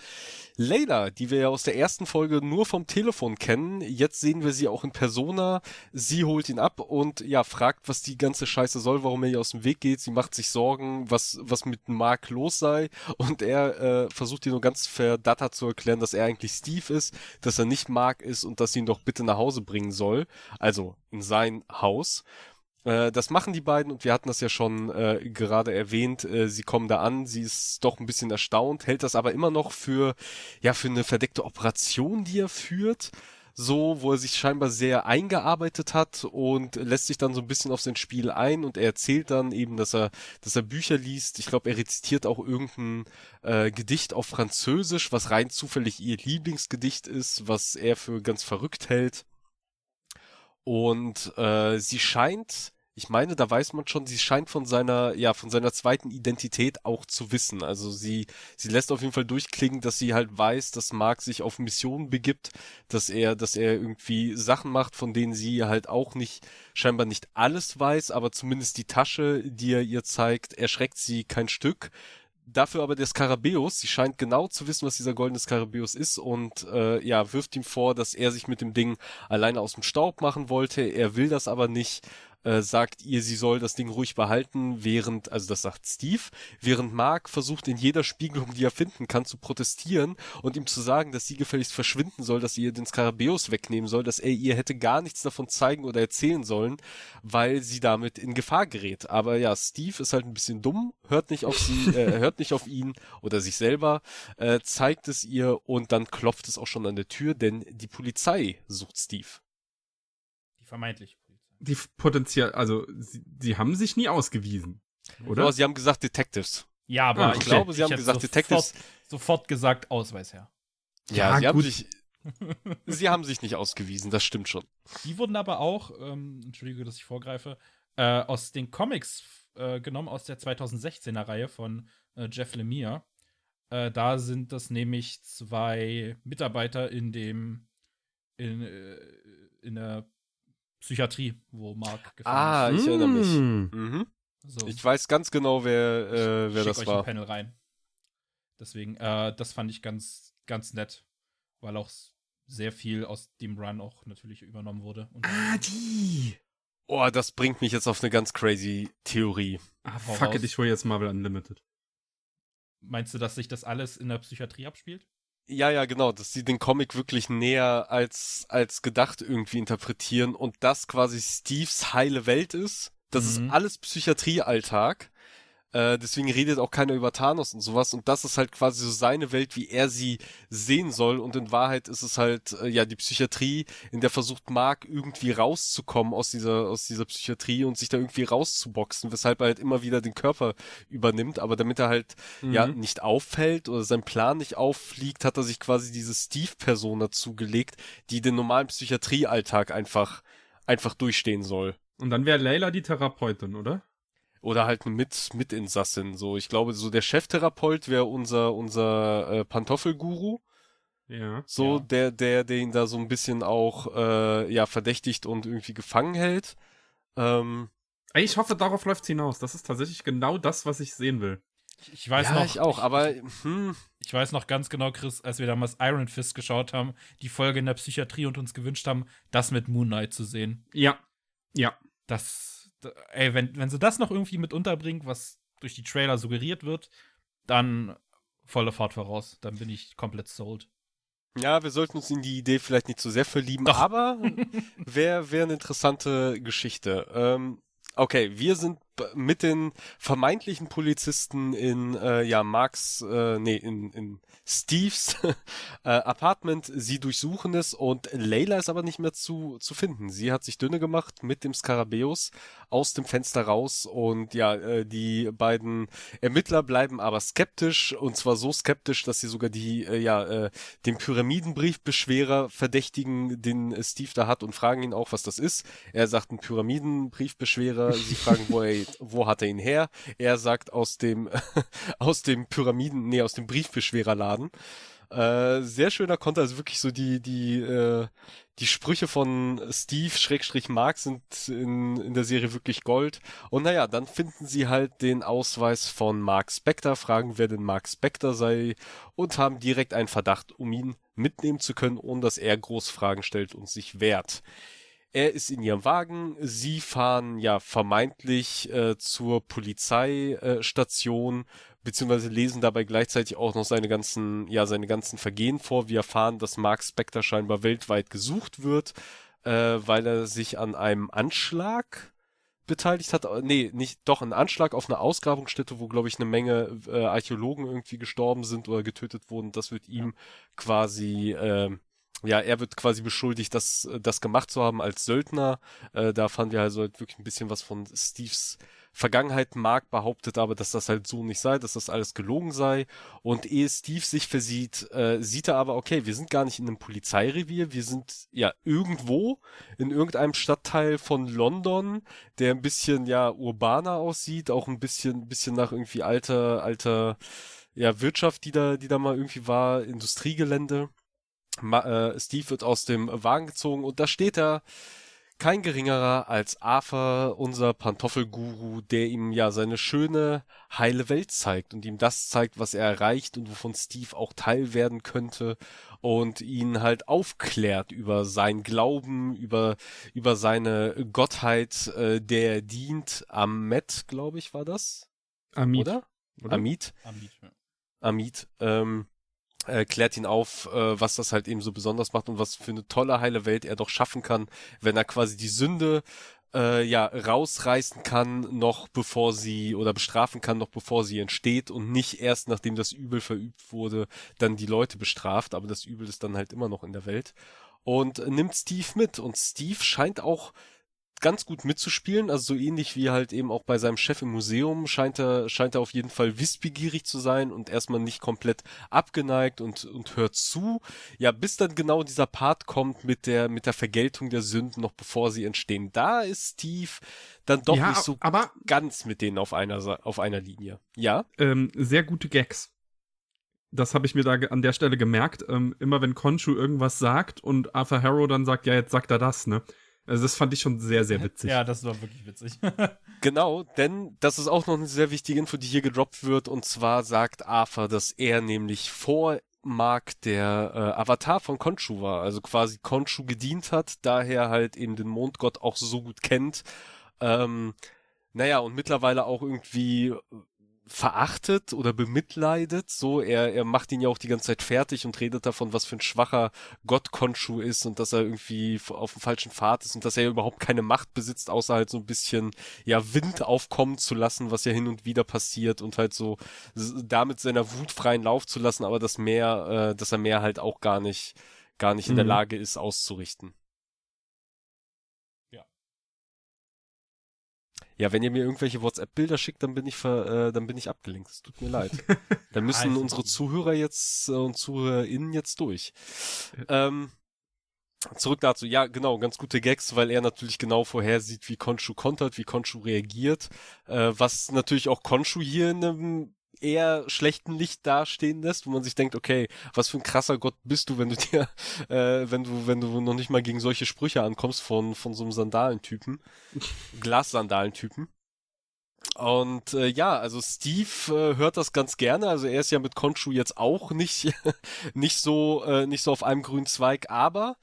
Layla, die wir ja aus der ersten Folge nur vom Telefon kennen. Jetzt sehen wir sie auch in Persona. Sie holt ihn ab und ja, fragt, was die ganze Scheiße soll, warum er ihr aus dem Weg geht. Sie macht sich Sorgen, was, was mit Mark los sei und er äh, versucht ihr nur ganz verdattert zu erklären, dass er eigentlich Steve ist, dass er nicht Mark ist und dass sie ihn doch bitte nach Hause bringen soll. Also in sein Haus. Äh, das machen die beiden und wir hatten das ja schon äh, gerade erwähnt. Äh, sie kommen da an, sie ist doch ein bisschen erstaunt, hält das aber immer noch für ja für eine verdeckte Operation, die er führt. So, wo er sich scheinbar sehr eingearbeitet hat und lässt sich dann so ein bisschen auf sein Spiel ein und er erzählt dann eben, dass er, dass er Bücher liest. Ich glaube, er rezitiert auch irgendein äh, Gedicht auf Französisch, was rein zufällig ihr Lieblingsgedicht ist, was er für ganz verrückt hält. Und äh, sie scheint, ich meine, da weiß man schon, sie scheint von seiner, ja, von seiner zweiten Identität auch zu wissen. Also sie, sie lässt auf jeden Fall durchklingen, dass sie halt weiß, dass Mark sich auf Missionen begibt, dass er, dass er irgendwie Sachen macht, von denen sie halt auch nicht, scheinbar nicht alles weiß, aber zumindest die Tasche, die er ihr zeigt, erschreckt sie kein Stück. Dafür aber der Skarabäus, sie scheint genau zu wissen, was dieser goldene Skarabäus ist und äh, ja, wirft ihm vor, dass er sich mit dem Ding alleine aus dem Staub machen wollte. Er will das aber nicht, äh, sagt ihr, sie soll das Ding ruhig behalten, während, also das sagt Steve, während Mark versucht in jeder Spiegelung, die er finden kann, zu protestieren und ihm zu sagen, dass sie gefälligst verschwinden soll, dass sie ihr den Skarabäus wegnehmen soll, dass er ihr hätte gar nichts davon zeigen oder erzählen sollen, weil sie damit in Gefahr gerät. Aber ja, Steve ist halt ein bisschen dumm, hört nicht auf sie, äh, hört nicht auf ihn oder sich selber, äh, zeigt es ihr und dann klopft es auch schon an der Tür, denn die Polizei sucht Steve. Die vermeintliche Polizei. Die potenziell, also sie, sie haben sich nie ausgewiesen, oder? Oh, sie haben gesagt Detectives. Ja, aber Ah, ich okay. glaube, sie haben hätte gesagt, sofort, Detectives- sofort gesagt, Ausweis her. Ja, Ja, sie haben gut. sich. sie haben sich nicht ausgewiesen, das stimmt schon. Die wurden aber auch, ähm, entschuldige, dass ich vorgreife, äh, aus den Comics äh, genommen, aus der 2016er Reihe von äh, Jeff Lemire. Äh, da sind das nämlich zwei Mitarbeiter in dem, in, äh, in der Psychiatrie, wo Mark gefangen Ah, ich erinnere mich. Hm. Mhm. ist. So. Ich weiß ganz genau, wer, äh, wer Schick das euch war. ein Panel rein. Deswegen, äh, das fand ich ganz, ganz nett, weil auch sehr viel aus dem Run auch natürlich übernommen wurde. Und Ah, die. Oh, das bringt mich jetzt auf eine ganz crazy Theorie. Ah, fuck it, ich hole jetzt Marvel Unlimited. Meinst du, dass sich das alles in der Psychiatrie abspielt? Ja, ja, genau, dass sie den Comic wirklich näher als, als gedacht irgendwie interpretieren und das quasi Steves heile Welt ist. Das Mhm. ist alles Psychiatriealltag. Äh, deswegen redet auch keiner über Thanos und sowas. Und das ist halt quasi so seine Welt, wie er sie sehen soll. Und in Wahrheit ist es halt, äh, ja, die Psychiatrie, in der versucht Mark irgendwie rauszukommen aus dieser, aus dieser Psychiatrie und sich da irgendwie rauszuboxen, weshalb er halt immer wieder den Körper übernimmt. Aber damit er halt ja, Mhm. nicht auffällt oder sein Plan nicht auffliegt, hat er sich quasi diese Steve-Persona zugelegt, die den normalen Psychiatriealltag einfach, einfach durchstehen soll. Und dann wäre Layla die Therapeutin, oder? Oder halt eine Mit Mitinsassin. So, ich glaube, so der Cheftherapeut wäre unser, unser äh, Pantoffelguru. Ja. So, Ja. der, der, der ihn da so ein bisschen auch äh, ja, verdächtigt und irgendwie gefangen hält. Ähm, Ich hoffe, darauf läuft's hinaus. Das ist tatsächlich genau das, was ich sehen will. Ich, ich weiß ja, noch, ich auch, aber hm, Ich weiß noch ganz genau, Chris, als wir damals Iron Fist geschaut haben, die Folge in der Psychiatrie und uns gewünscht haben, das mit Moon Knight zu sehen. Ja. Ja. Das, ey, wenn, wenn sie das noch irgendwie mit unterbringt, was durch die Trailer suggeriert wird, dann volle Fahrt voraus. Dann bin ich komplett sold. Ja, wir sollten uns in die Idee vielleicht nicht zu sehr verlieben, Doch. aber wäre wär eine interessante Geschichte. Ähm, okay, wir sind mit den vermeintlichen Polizisten in äh, ja Marks, äh, nee, in, in Steves äh, Apartment. Sie durchsuchen es und Layla ist aber nicht mehr zu, zu finden. Sie hat sich dünne gemacht mit dem Skarabäus aus dem Fenster raus und ja, äh, die beiden Ermittler bleiben aber skeptisch und zwar so skeptisch, dass sie sogar die, äh, ja, äh, den Pyramidenbriefbeschwerer verdächtigen, den äh, Steve da hat und fragen ihn auch, was das ist. Er sagt ein Pyramidenbriefbeschwerer. Sie fragen, wo, er, wo hat er ihn her? Er sagt aus dem, aus dem Pyramiden, nee, aus dem Briefbeschwererladen. Äh, sehr schöner Konter, also wirklich so die, die, äh, die Sprüche von Steve Schrägstrich Mark sind in, in der Serie wirklich Gold. Und naja, dann finden sie halt den Ausweis von Mark Spector, fragen, wer denn Mark Spector sei und haben direkt einen Verdacht, um ihn mitnehmen zu können, ohne dass er groß Fragen stellt und sich wehrt. Er ist in ihrem Wagen, sie fahren ja vermeintlich äh, zur Polizeistation, beziehungsweise lesen dabei gleichzeitig auch noch seine ganzen, ja, seine ganzen Vergehen vor. Wir erfahren, dass Mark Spector scheinbar weltweit gesucht wird, äh, weil er sich an einem Anschlag beteiligt hat. Äh, Nee, nicht, doch, ein Anschlag auf eine Ausgrabungsstätte, wo, glaube ich, eine Menge äh, Archäologen irgendwie gestorben sind oder getötet wurden. Das wird ihm quasi, ähm, ja, er wird quasi beschuldigt, das, das gemacht zu haben als Söldner. Äh, da fanden wir also halt wirklich ein bisschen was von Steves Vergangenheit. Mark behauptet aber, dass das halt so nicht sei, dass das alles gelogen sei. Und ehe Steve sich versieht, äh, sieht er aber, okay, wir sind gar nicht in einem Polizeirevier, wir sind ja irgendwo in irgendeinem Stadtteil von London, der ein bisschen ja urbaner aussieht, auch ein bisschen, bisschen nach irgendwie alter, alter ja, Wirtschaft, die da, die da mal irgendwie war, Industriegelände. Ma äh, Steve wird aus dem Wagen gezogen und da steht er kein geringerer als Arthur, unser Pantoffelguru, der ihm ja seine schöne, heile Welt zeigt und ihm das zeigt, was er erreicht und wovon Steve auch Teil werden könnte und ihn halt aufklärt über sein Glauben, über, über seine Gottheit, äh, der er dient. Amet, glaube ich, war das, Amit. oder? Oder? Amit. Amit, ja. Amit, ähm, äh, klärt ihn auf, äh, was das halt eben so besonders macht und was für eine tolle heile Welt er doch schaffen kann, wenn er quasi die Sünde äh, ja rausreißen kann, noch bevor sie oder bestrafen kann, noch bevor sie entsteht und nicht erst nachdem das Übel verübt wurde, dann die Leute bestraft, aber das Übel ist dann halt immer noch in der Welt. Und nimmt Steve mit. Und Steve scheint auch ganz gut mitzuspielen, also so ähnlich wie halt eben auch bei seinem Chef im Museum scheint er, scheint er auf jeden Fall wissbegierig zu sein und erstmal nicht komplett abgeneigt und, und hört zu. Ja, bis dann genau dieser Part kommt mit der, mit der Vergeltung der Sünden, noch bevor sie entstehen. Da ist Steve dann doch Ja, nicht so aber ganz mit denen auf einer, auf einer Linie. Ja? ähm, sehr gute Gags. Das habe ich mir da an der Stelle gemerkt. Ähm, immer wenn Konshu irgendwas sagt und Arthur Harrow dann sagt, ja, jetzt sagt er das, ne? Also das fand ich schon sehr, sehr witzig. Ja, das war wirklich witzig. Genau, denn das ist auch noch eine sehr wichtige Info, die hier gedroppt wird. Und zwar sagt Arthur, dass er nämlich vor Mark der äh, Avatar von Khonshu war, also quasi Khonshu gedient hat, daher halt eben den Mondgott auch so gut kennt. Ähm, naja, und mittlerweile auch irgendwie verachtet oder bemitleidet. So, er, er macht ihn ja auch die ganze Zeit fertig und redet davon, was für ein schwacher Gott Khonshu ist und dass er irgendwie auf dem falschen Pfad ist und dass er überhaupt keine Macht besitzt, außer halt so ein bisschen, ja, Wind aufkommen zu lassen, was ja hin und wieder passiert und halt so damit seiner Wut freien Lauf zu lassen, aber das mehr, äh, dass er mehr halt auch gar nicht, gar nicht in der Mhm. Lage ist auszurichten. Ja. Ja, wenn ihr mir irgendwelche WhatsApp-Bilder schickt, dann bin ich ver, äh, dann bin ich abgelenkt. Es tut mir leid. Dann müssen Also- unsere Zuhörer jetzt äh, und ZuhörerInnen jetzt durch. Ähm, zurück dazu. Ja, genau, ganz gute Gags, weil er natürlich genau vorhersieht, wie Konshu kontert, wie Konshu reagiert. Äh, was natürlich auch Konshu hier in einem eher schlechten Licht dastehen lässt, wo man sich denkt, okay, was für ein krasser Gott bist du, wenn du dir, äh, wenn du, wenn du noch nicht mal gegen solche Sprüche ankommst von, von so einem Sandalentypen, Glassandalentypen. Und äh, ja, also Steve äh, hört das ganz gerne. Also er ist ja mit Konshu jetzt auch nicht nicht so äh, nicht so auf einem grünen Zweig. Aber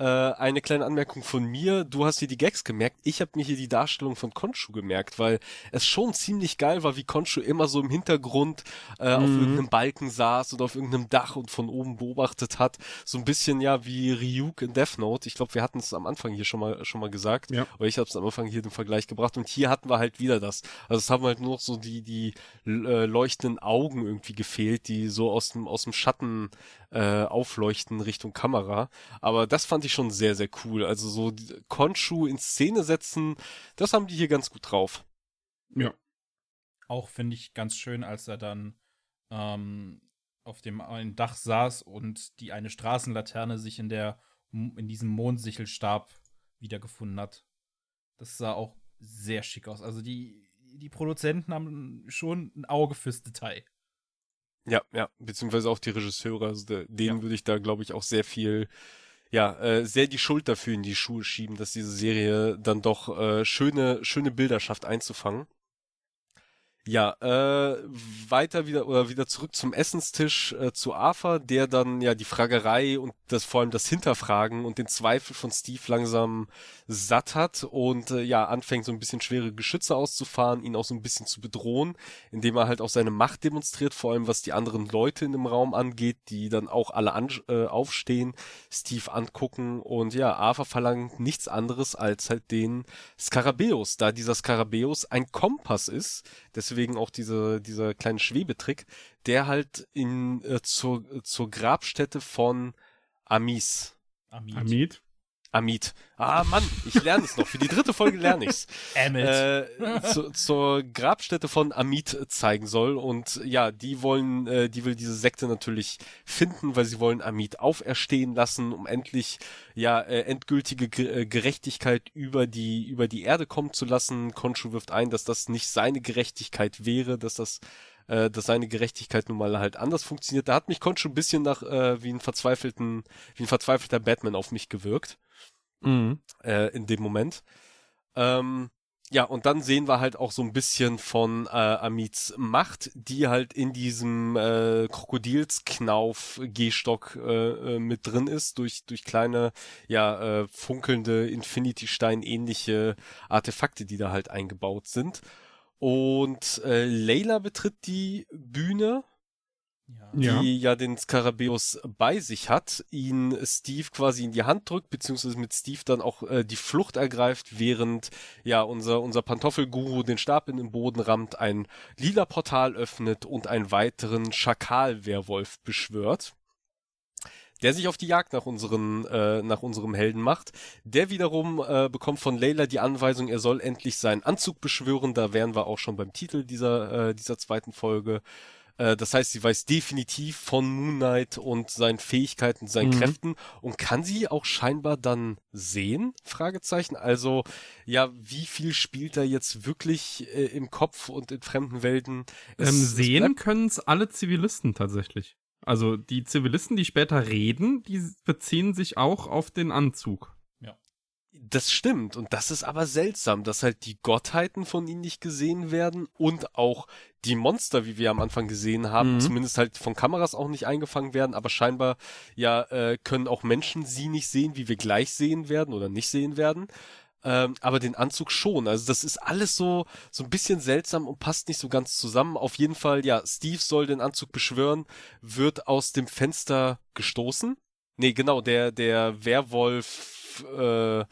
äh, eine kleine Anmerkung von mir: Du hast hier die Gags gemerkt. Ich habe mir hier die Darstellung von Konshu gemerkt, weil es schon ziemlich geil war, wie Konshu immer so im Hintergrund äh, auf Mhm. irgendeinem Balken saß oder auf irgendeinem Dach und von oben beobachtet hat. So ein bisschen ja wie Ryuk in Death Note. Ich glaube, wir hatten es am Anfang hier schon mal schon mal gesagt. Ja. Oder ich habe es am Anfang hier den Vergleich gebracht und hier hatten wir halt wieder das. Also es haben halt nur noch so die die äh, leuchtenden Augen irgendwie gefehlt, die so aus dem aus dem Schatten äh, aufleuchten Richtung Kamera. Aber das fand ich schon sehr sehr cool. Also so die- Konshu in Szene setzen, das haben die hier ganz gut drauf. Ja. Auch finde ich ganz schön, als er dann ähm, auf dem einen Dach saß und die eine Straßenlaterne sich in der in diesem Mondsichelstab wiedergefunden hat. Das sah auch sehr schick aus. Also die die Produzenten haben schon ein Auge fürs Detail. Ja, ja, beziehungsweise auch die Regisseure, also de, denen Ja. würde ich da, glaube ich, auch sehr viel, ja, äh, sehr die Schuld dafür in die Schuhe schieben, dass diese Serie dann doch äh, schöne, schöne Bilder schafft einzufangen. Ja, äh, weiter wieder oder wieder zurück zum Essenstisch äh, zu Arthur, der dann ja die Fragerei und das vor allem das Hinterfragen und den Zweifel von Steve langsam satt hat und äh, ja anfängt so ein bisschen schwere Geschütze auszufahren, ihn auch so ein bisschen zu bedrohen, indem er halt auch seine Macht demonstriert, vor allem was die anderen Leute in dem Raum angeht, die dann auch alle an, äh, aufstehen, Steve angucken und ja, Arthur verlangt nichts anderes als halt den Skarabäus, da dieser Skarabäus ein Kompass ist, deswegen auch diese, dieser kleine Schwebetrick, der halt in, äh, zur, zur Grabstätte von Amis Amit. Amit. Amit. Ah, Mann, ich lerne es noch. Für die dritte Folge lerne ich's. Amit. Äh, zu, zur Grabstätte von Amit zeigen soll. Und ja, die wollen, äh, die will diese Sekte natürlich finden, weil sie wollen Amit auferstehen lassen, um endlich ja äh, endgültige Ge äh, Gerechtigkeit über die über die Erde kommen zu lassen. Konshu wirft ein, dass das nicht seine Gerechtigkeit wäre, dass das äh, dass seine Gerechtigkeit nun mal halt anders funktioniert. Da hat mich Konshu ein bisschen nach äh, wie ein verzweifelten wie ein verzweifelter Batman auf mich gewirkt Mhm. äh, in dem Moment. Ähm, ja, und dann sehen wir halt auch so ein bisschen von äh, Amits Macht, die halt in diesem äh, Krokodilsknauf-Gehstock äh, äh, mit drin ist, durch, durch kleine, ja, äh, funkelnde Infinity-Stein-ähnliche Artefakte, die da halt eingebaut sind. Und äh, Layla betritt die Bühne ja. Die ja den Skarabäus bei sich hat, ihn Steve quasi in die Hand drückt, beziehungsweise mit Steve dann auch äh, die Flucht ergreift, während ja unser, unser Pantoffelguru den Stab in den Boden rammt, ein lila Portal öffnet und einen weiteren Schakal-Werwolf beschwört. der sich auf die Jagd nach unseren, äh, nach unserem Helden macht. Der wiederum äh, bekommt von Layla die Anweisung, er soll endlich seinen Anzug beschwören. Da wären wir auch schon beim Titel dieser, äh, dieser zweiten Folge. Äh, das heißt, sie weiß definitiv von Moon Knight und seinen Fähigkeiten, seinen mhm. Kräften und kann sie auch scheinbar dann sehen? Fragezeichen. Also, ja, wie viel spielt da jetzt wirklich äh, im Kopf und in fremden Welten? Es, ähm, sehen können es alle Zivilisten tatsächlich. Also die Zivilisten, die später reden, die beziehen sich auch auf den Anzug. Das stimmt. Und das ist aber seltsam, dass halt die Gottheiten von ihnen nicht gesehen werden und auch die Monster, wie wir am Anfang gesehen haben, mhm. zumindest halt von Kameras auch nicht eingefangen werden, aber scheinbar ja äh, können auch Menschen sie nicht sehen, wie wir gleich sehen werden oder nicht sehen werden. Ähm, aber den Anzug schon. Also das ist alles so so ein bisschen seltsam und passt nicht so ganz zusammen. Auf jeden Fall, ja, Steve soll den Anzug beschwören, wird aus dem Fenster gestoßen. Nee, genau, der der Werwolf äh,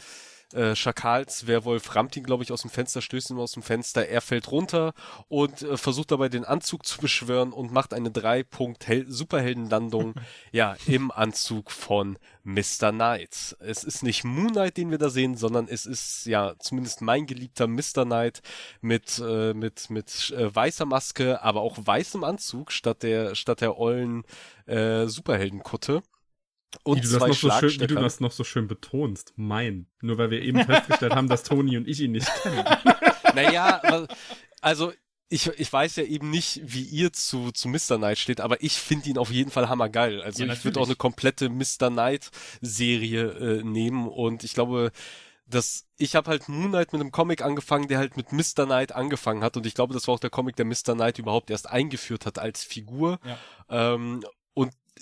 äh, Schakals Werwolf rammt ihn, glaube ich, aus dem Fenster, stößt ihn aus dem Fenster, er fällt runter und äh, versucht dabei den Anzug zu beschwören und macht eine drei Punkt Superheldenlandung, ja, im Anzug von Mr. Knight. Es ist nicht Moon Knight, den wir da sehen, sondern es ist ja zumindest mein geliebter Mr. Knight mit äh, mit mit äh, weißer Maske, aber auch weißem Anzug statt der statt der ollen äh, Superheldenkutte. Und wie, du das noch so schön, wie du das noch so schön betonst. Mein. Nur weil wir eben festgestellt haben, dass Toni und ich ihn nicht kennen. Naja, also ich, ich weiß ja eben nicht, wie ihr zu, zu Mr. Knight steht, aber ich finde ihn auf jeden Fall hammergeil. Also ja, ich würde auch eine komplette Mr. Knight-Serie äh, nehmen und ich glaube, dass ich habe halt Moon Knight mit einem Comic angefangen, der halt mit Mr. Knight angefangen hat und ich glaube, das war auch der Comic, der Mr. Knight überhaupt erst eingeführt hat als Figur. Ja. Ähm,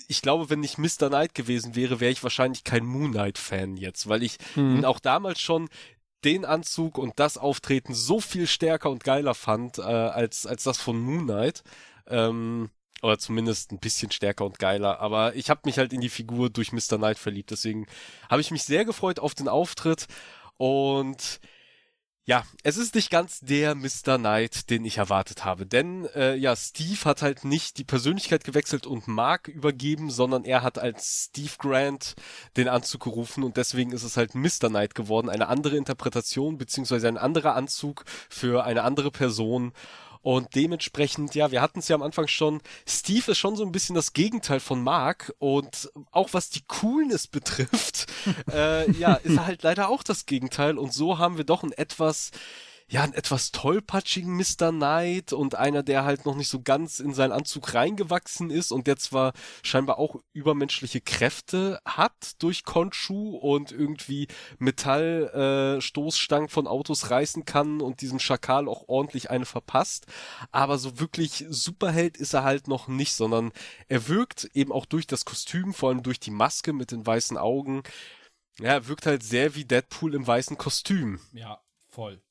ich glaube, wenn nicht Mr. Knight gewesen wäre, wäre ich wahrscheinlich kein Moon Knight-Fan jetzt, weil ich mhm. ihn auch damals schon den Anzug und das Auftreten so viel stärker und geiler fand, äh, als, als das von Moon Knight. Ähm, oder zumindest ein bisschen stärker und geiler. Aber ich habe mich halt in die Figur durch Mr. Knight verliebt. Deswegen habe ich mich sehr gefreut auf den Auftritt. Und ja, es ist nicht ganz der Mr. Knight, den ich erwartet habe. Denn äh, ja, Steve hat halt nicht die Persönlichkeit gewechselt und Mark übergeben, sondern er hat als Steve Grant den Anzug gerufen und deswegen ist es halt Mr. Knight geworden. Eine andere Interpretation beziehungsweise ein anderer Anzug für eine andere Person. Und dementsprechend, ja, wir hatten es ja am Anfang schon, Steve ist schon so ein bisschen das Gegenteil von Mark. Und auch was die Coolness betrifft, äh, ja, ist er halt leider auch das Gegenteil. Und so haben wir doch ein etwas ja, einen etwas tollpatschigen Mr. Knight und einer, der halt noch nicht so ganz in seinen Anzug reingewachsen ist und der zwar scheinbar auch übermenschliche Kräfte hat durch Konshu und irgendwie Metallstoßstangen äh, von Autos reißen kann und diesem Schakal auch ordentlich eine verpasst. Aber so wirklich Superheld ist er halt noch nicht, sondern er wirkt eben auch durch das Kostüm, vor allem durch die Maske mit den weißen Augen, ja, er wirkt halt sehr wie Deadpool im weißen Kostüm. Ja, voll.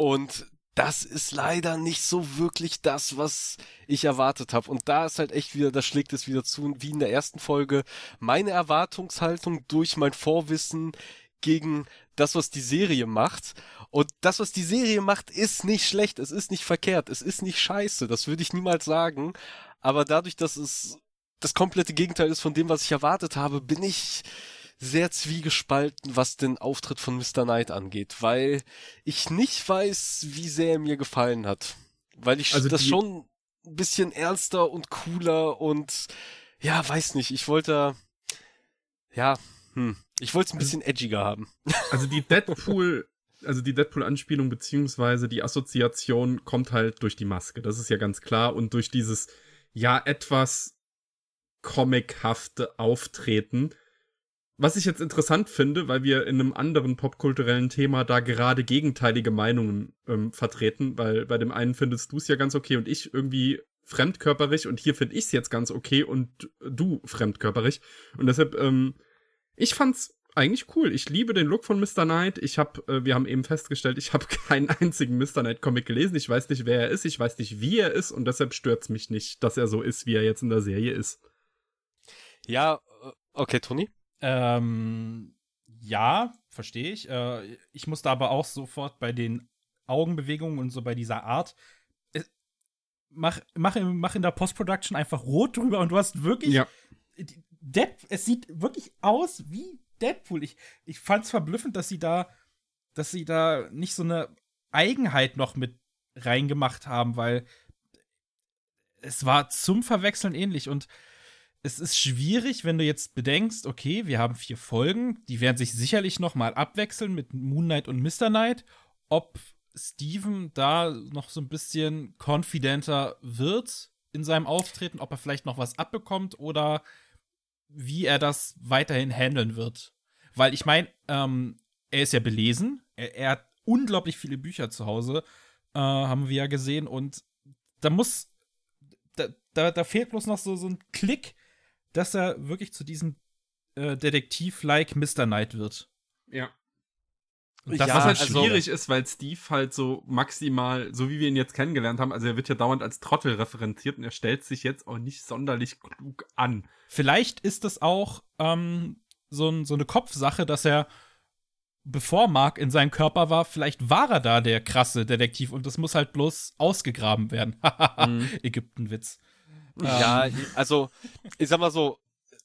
Und das ist leider nicht so wirklich das, was ich erwartet habe. Und da ist halt echt wieder, da schlägt es wieder zu, wie in der ersten Folge, meine Erwartungshaltung durch mein Vorwissen gegen das, was die Serie macht. Und das, was die Serie macht, ist nicht schlecht, es ist nicht verkehrt, es ist nicht scheiße, das würde ich niemals sagen. Aber dadurch, dass es das komplette Gegenteil ist von dem, was ich erwartet habe, bin ich sehr zwiegespalten, was den Auftritt von Mr. Knight angeht, weil ich nicht weiß, wie sehr er mir gefallen hat. Weil ich also das schon ein bisschen ernster und cooler und ja, weiß nicht, ich wollte ja, hm, ich wollte es ein also bisschen also, edgiger haben. Also die Deadpool also die Deadpool-Anspielung beziehungsweise die Assoziation kommt halt durch die Maske. Das ist ja ganz klar. Und durch dieses, ja, etwas comichafte Auftreten. Was ich jetzt interessant finde, weil wir in einem anderen popkulturellen Thema da gerade gegenteilige Meinungen ähm, vertreten, weil bei dem einen findest du es ja ganz okay und ich irgendwie fremdkörperig und hier finde ich es jetzt ganz okay und du fremdkörperig. Und deshalb, ähm, ich fand's eigentlich cool. Ich liebe den Look von Mr. Knight. Ich habe, äh, wir haben eben festgestellt, ich habe keinen einzigen Mr. Knight Comic gelesen. Ich weiß nicht, wer er ist. Ich weiß nicht, wie er ist und deshalb stört's mich nicht, dass er so ist, wie er jetzt in der Serie ist. Ja, äh, okay, Toni. Ähm, ja, verstehe ich. Äh, ich musste aber auch sofort bei den Augenbewegungen und so bei dieser Art. Äh, mach, mach, mach in der Post-Production einfach rot drüber und du hast wirklich. Ja. Dead, es sieht wirklich aus wie Deadpool. Ich, ich fand es verblüffend, dass sie da, dass sie da nicht so eine Eigenheit noch mit reingemacht haben, weil es war zum Verwechseln ähnlich und es ist schwierig, wenn du jetzt bedenkst, okay, wir haben vier Folgen, die werden sich sicherlich noch mal abwechseln mit Moon Knight und Mr. Knight, ob Steven da noch so ein bisschen confidenter wird in seinem Auftreten, ob er vielleicht noch was abbekommt oder wie er das weiterhin handeln wird. Weil ich meine, ähm, er ist ja belesen, er, er, hat unglaublich viele Bücher zu Hause, äh, haben wir ja gesehen, und da muss, da, da, da fehlt bloß noch so, so ein Klick, dass er wirklich zu diesem äh, Detektiv-like Mr. Knight wird. Ja. Das, ja, was halt also, schwierig ist, weil Steve halt so maximal, so wie wir ihn jetzt kennengelernt haben, also er wird ja dauernd als Trottel referenziert und er stellt sich jetzt auch nicht sonderlich klug an. Vielleicht ist es auch ähm, so, so eine Kopfsache, dass er, bevor Mark in seinem Körper war, vielleicht war er da der krasse Detektiv und das muss halt bloß ausgegraben werden. mhm. Ägyptenwitz. Ja, also, ich sag mal so,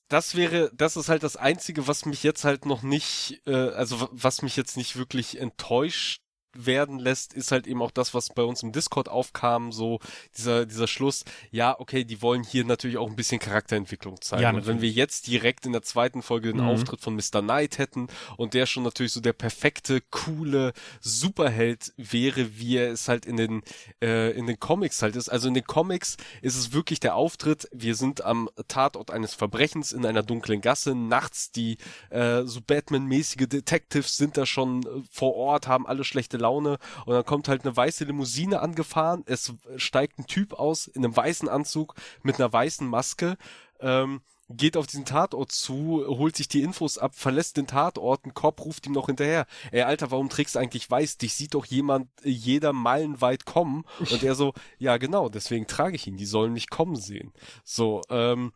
das wäre, das ist halt das Einzige, was mich jetzt halt noch nicht, äh, also was mich jetzt nicht wirklich enttäuscht werden lässt, ist halt eben auch das, was bei uns im Discord aufkam, so dieser, dieser Schluss, ja, okay, die wollen hier natürlich auch ein bisschen Charakterentwicklung zeigen. Ja, und wenn wir jetzt direkt in der zweiten Folge den mhm. Auftritt von Mr. Knight hätten und der schon natürlich so der perfekte, coole Superheld wäre, wie er es halt in den, äh, in den Comics halt ist. Also in den Comics ist es wirklich der Auftritt, wir sind am Tatort eines Verbrechens in einer dunklen Gasse, nachts die äh, so Batman-mäßige Detectives sind da schon äh, vor Ort, haben alle schlechte Laune und dann kommt halt eine weiße Limousine angefahren, es steigt ein Typ aus in einem weißen Anzug mit einer weißen Maske, ähm, geht auf diesen Tatort zu, holt sich die Infos ab, verlässt den Tatort, ein Cop ruft ihm noch hinterher. Ey, Alter, warum trägst du eigentlich weiß? Dich sieht doch jemand, äh, jeder meilenweit kommen. Und er so, ja genau, deswegen trage ich ihn, die sollen mich kommen sehen. So, ähm,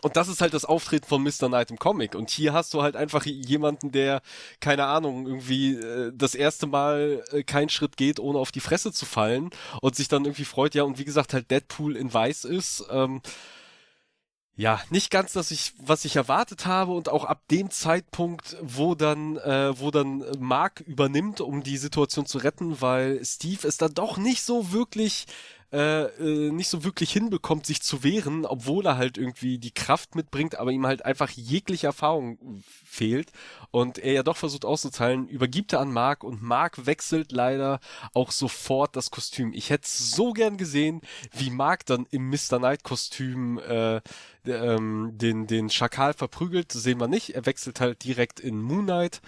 und das ist halt das Auftreten von Mr. Knight im Comic. Und hier hast du halt einfach jemanden, der, keine Ahnung, irgendwie äh, das erste Mal äh, keinen Schritt geht, ohne auf die Fresse zu fallen und sich dann irgendwie freut, ja, und wie gesagt, halt Deadpool in weiß ist. Ähm, ja, nicht ganz, dass ich, was ich erwartet habe und auch ab dem Zeitpunkt, wo dann, äh, wo dann Mark übernimmt, um die Situation zu retten, weil Steve ist dann doch nicht so wirklich äh, äh, nicht so wirklich hinbekommt, sich zu wehren, obwohl er halt irgendwie die Kraft mitbringt, aber ihm halt einfach jegliche Erfahrung fehlt und er ja doch versucht auszuteilen, übergibt er an Mark und Mark wechselt leider auch sofort das Kostüm. Ich hätte so gern gesehen, wie Mark dann im Mr. Knight Kostüm äh, ähm, den, den Schakal verprügelt, sehen wir nicht. Er wechselt halt direkt in Moon Knight,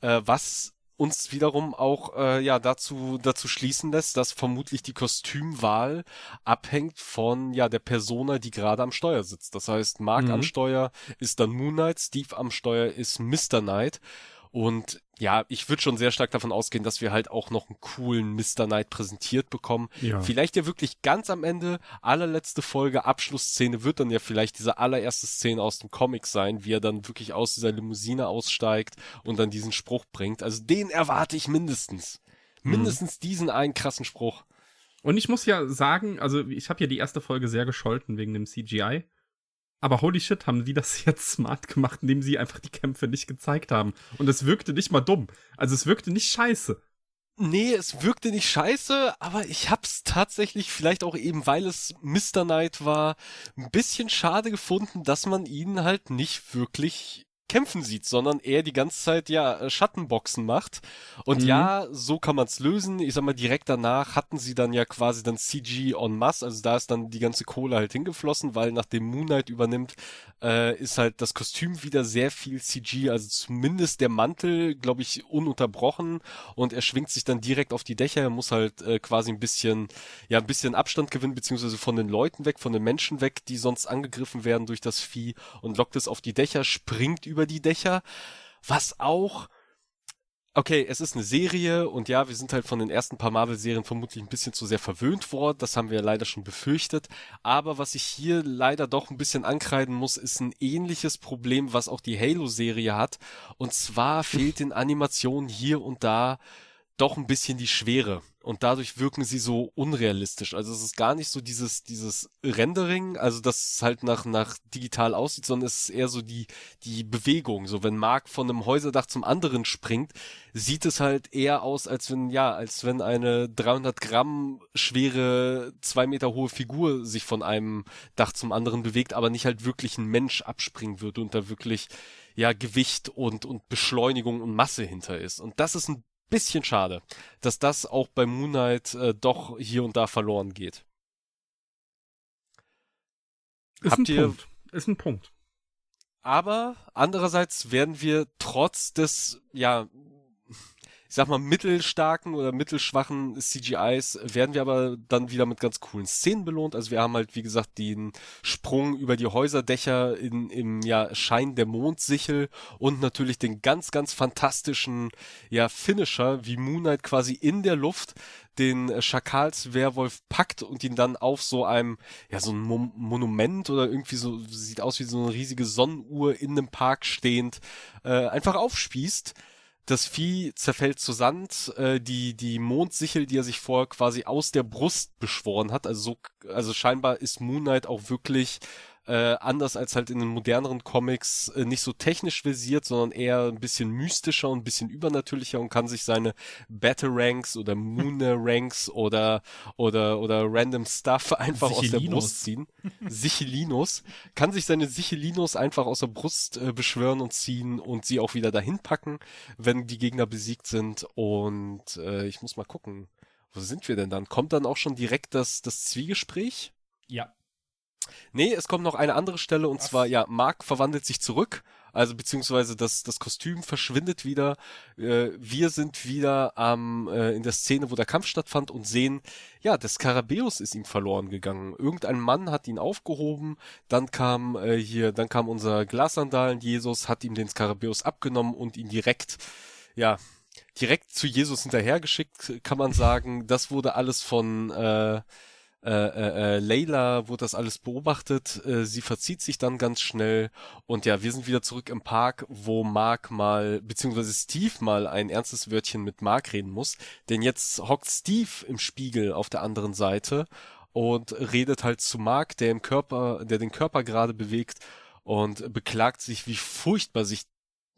äh, was uns wiederum auch äh, ja dazu dazu schließen lässt, dass vermutlich die Kostümwahl abhängt von ja der Persona, die gerade am Steuer sitzt. Das heißt, Mark mhm. am Steuer ist dann Moon Knight, Steve am Steuer ist Mr. Knight und ja, ich würde schon sehr stark davon ausgehen, dass wir halt auch noch einen coolen Mr. Knight präsentiert bekommen. Ja. Vielleicht ja wirklich ganz am Ende, allerletzte Folge, Abschlussszene wird dann ja vielleicht diese allererste Szene aus dem Comic sein, wie er dann wirklich aus dieser Limousine aussteigt und dann diesen Spruch bringt. Also den erwarte ich mindestens. Mhm. Mindestens diesen einen krassen Spruch. Und ich muss ja sagen, also ich habe ja die erste Folge sehr gescholten wegen dem CGI. Aber holy shit, haben die das jetzt smart gemacht, indem sie einfach die Kämpfe nicht gezeigt haben. Und es wirkte nicht mal dumm. Also es wirkte nicht scheiße. Nee, es wirkte nicht scheiße, aber ich hab's tatsächlich, vielleicht auch eben, weil es Mr. Knight war, ein bisschen schade gefunden, dass man ihn halt nicht wirklich kämpfen sieht, sondern er die ganze Zeit ja äh, Schattenboxen macht. Und mhm. ja, so kann man's lösen. Ich sag mal, direkt danach hatten sie dann ja quasi dann CG en masse, also da ist dann die ganze Kohle halt hingeflossen, weil nachdem Moonlight übernimmt, äh, ist halt das Kostüm wieder sehr viel CG, also zumindest der Mantel, glaube ich, ununterbrochen und er schwingt sich dann direkt auf die Dächer, er muss halt äh, quasi ein bisschen, ja, ein bisschen Abstand gewinnen, beziehungsweise von den Leuten weg, von den Menschen weg, die sonst angegriffen werden durch das Vieh und lockt es auf die Dächer, springt über über die Dächer, was auch Okay, es ist eine Serie und ja, wir sind halt von den ersten paar Marvel-Serien vermutlich ein bisschen zu sehr verwöhnt worden. Das haben wir leider schon befürchtet. Aber was ich hier leider doch ein bisschen ankreiden muss, ist ein ähnliches Problem, was auch die Halo-Serie hat. Und zwar fehlt in Animationen hier und da doch ein bisschen die Schwere. Und dadurch wirken sie so unrealistisch. Also es ist gar nicht so dieses, dieses Rendering, also dass es halt nach, nach digital aussieht, sondern es ist eher so die, die Bewegung. So wenn Mark von einem Häuserdach zum anderen springt, sieht es halt eher aus, als wenn, ja, als wenn eine 300 Gramm schwere, zwei Meter hohe Figur sich von einem Dach zum anderen bewegt, aber nicht halt wirklich ein Mensch abspringen würde und da wirklich, ja, Gewicht und, und Beschleunigung und Masse hinter ist. Und das ist ein bisschen schade, dass das auch bei Moon Knight äh, doch hier und da verloren geht. Ist Habt ein ihr- Punkt. Ist ein Punkt. Aber andererseits werden wir trotz des, ja, ich sag mal, mittelstarken oder mittelschwachen CGIs, werden wir aber dann wieder mit ganz coolen Szenen belohnt. Also wir haben halt, wie gesagt, den Sprung über die Häuserdächer in, im ja, Schein der Mondsichel und natürlich den ganz, ganz fantastischen, ja, Finisher, wie Moon Knight quasi in der Luft den Schakalswerwolf packt und ihn dann auf so einem, ja, so ein Mo Monument oder irgendwie so, sieht aus wie so eine riesige Sonnenuhr in einem Park stehend, äh, einfach aufspießt. Das Vieh zerfällt zu Sand, äh, die, die Mondsichel, die er sich vorher quasi aus der Brust beschworen hat, also so, also scheinbar ist Moon Knight auch wirklich äh, anders als halt in den moderneren Comics äh, nicht so technisch versiert, sondern eher ein bisschen mystischer und ein bisschen übernatürlicher und kann sich seine Battle-Ranks oder Moon-Ranks oder, oder, oder random Stuff einfach aus der Sichelinos. Brust ziehen. Sichelinos. Kann sich seine Sichelinos einfach aus der Brust äh, beschwören und ziehen und sie auch wieder dahin packen, wenn die Gegner besiegt sind. Und äh, ich muss mal gucken. Wo sind wir denn dann? Kommt dann auch schon direkt das, das Zwiegespräch? Ja. Nee, es kommt noch eine andere Stelle und Was? zwar, ja, Mark verwandelt sich zurück, also beziehungsweise das, das Kostüm verschwindet wieder. Äh, wir sind wieder am, äh, in der Szene, wo der Kampf stattfand und sehen, ja, der Skarabäus ist ihm verloren gegangen. Irgendein Mann hat ihn aufgehoben, dann kam äh, hier, dann kam unser Glassandalen Jesus, hat ihm den Skarabäus abgenommen und ihn direkt, ja, direkt zu Jesus hinterhergeschickt, kann man sagen. Das wurde alles von, äh, äh, äh, äh, Layla wurde das alles beobachtet, äh, sie verzieht sich dann ganz schnell. Und ja, wir sind wieder zurück im Park, wo Mark mal, beziehungsweise Steve mal ein ernstes Wörtchen mit Mark reden muss, denn jetzt hockt Steve im Spiegel auf der anderen Seite und redet halt zu Mark, der im Körper, der den Körper gerade bewegt und beklagt sich, wie furchtbar sich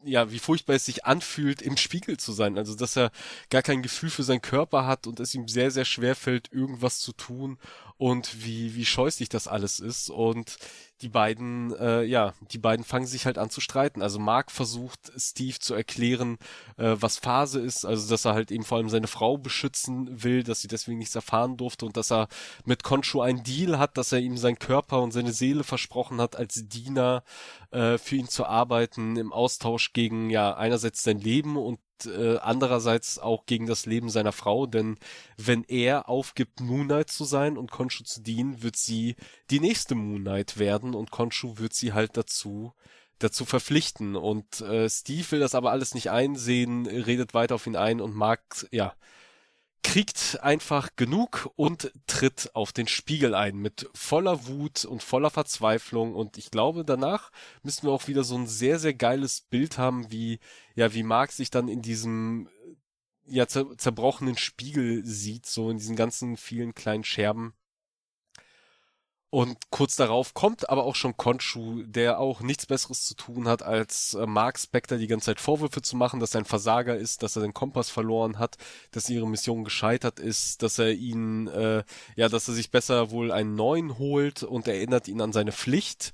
ja, wie furchtbar es sich anfühlt, im Spiegel zu sein. Also, dass er gar kein Gefühl für seinen Körper hat und es ihm sehr, sehr schwer fällt, irgendwas zu tun und wie, wie scheußlich das alles ist. Und die beiden, äh, ja, die beiden fangen sich halt an zu streiten. Also Mark versucht Steve zu erklären, äh, was Phase ist, also dass er halt eben vor allem seine Frau beschützen will, dass sie deswegen nichts erfahren durfte und dass er mit Konshu einen Deal hat, dass er ihm seinen Körper und seine Seele versprochen hat, als Diener äh, für ihn zu arbeiten, im Austausch gegen ja einerseits sein Leben und äh, andererseits auch gegen das Leben seiner Frau, denn wenn er aufgibt, Moon Knight zu sein und Konshu zu dienen, wird sie die nächste Moon Knight werden und Konshu wird sie halt dazu dazu verpflichten. Und äh, Steve will das aber alles nicht einsehen, redet weiter auf ihn ein und Mark, ja, kriegt einfach genug und tritt auf den Spiegel ein mit voller Wut und voller Verzweiflung und ich glaube danach müssen wir auch wieder so ein sehr sehr geiles Bild haben, wie ja wie Mark sich dann in diesem ja zer zerbrochenen Spiegel sieht, so in diesen ganzen vielen kleinen Scherben. Und kurz darauf kommt aber auch schon Konshu, der auch nichts Besseres zu tun hat, als äh, Mark Spector die ganze Zeit Vorwürfe zu machen, dass er ein Versager ist, dass er den Kompass verloren hat, dass ihre Mission gescheitert ist, dass er ihn, äh, ja, dass er sich besser wohl einen neuen holt und erinnert ihn an seine Pflicht,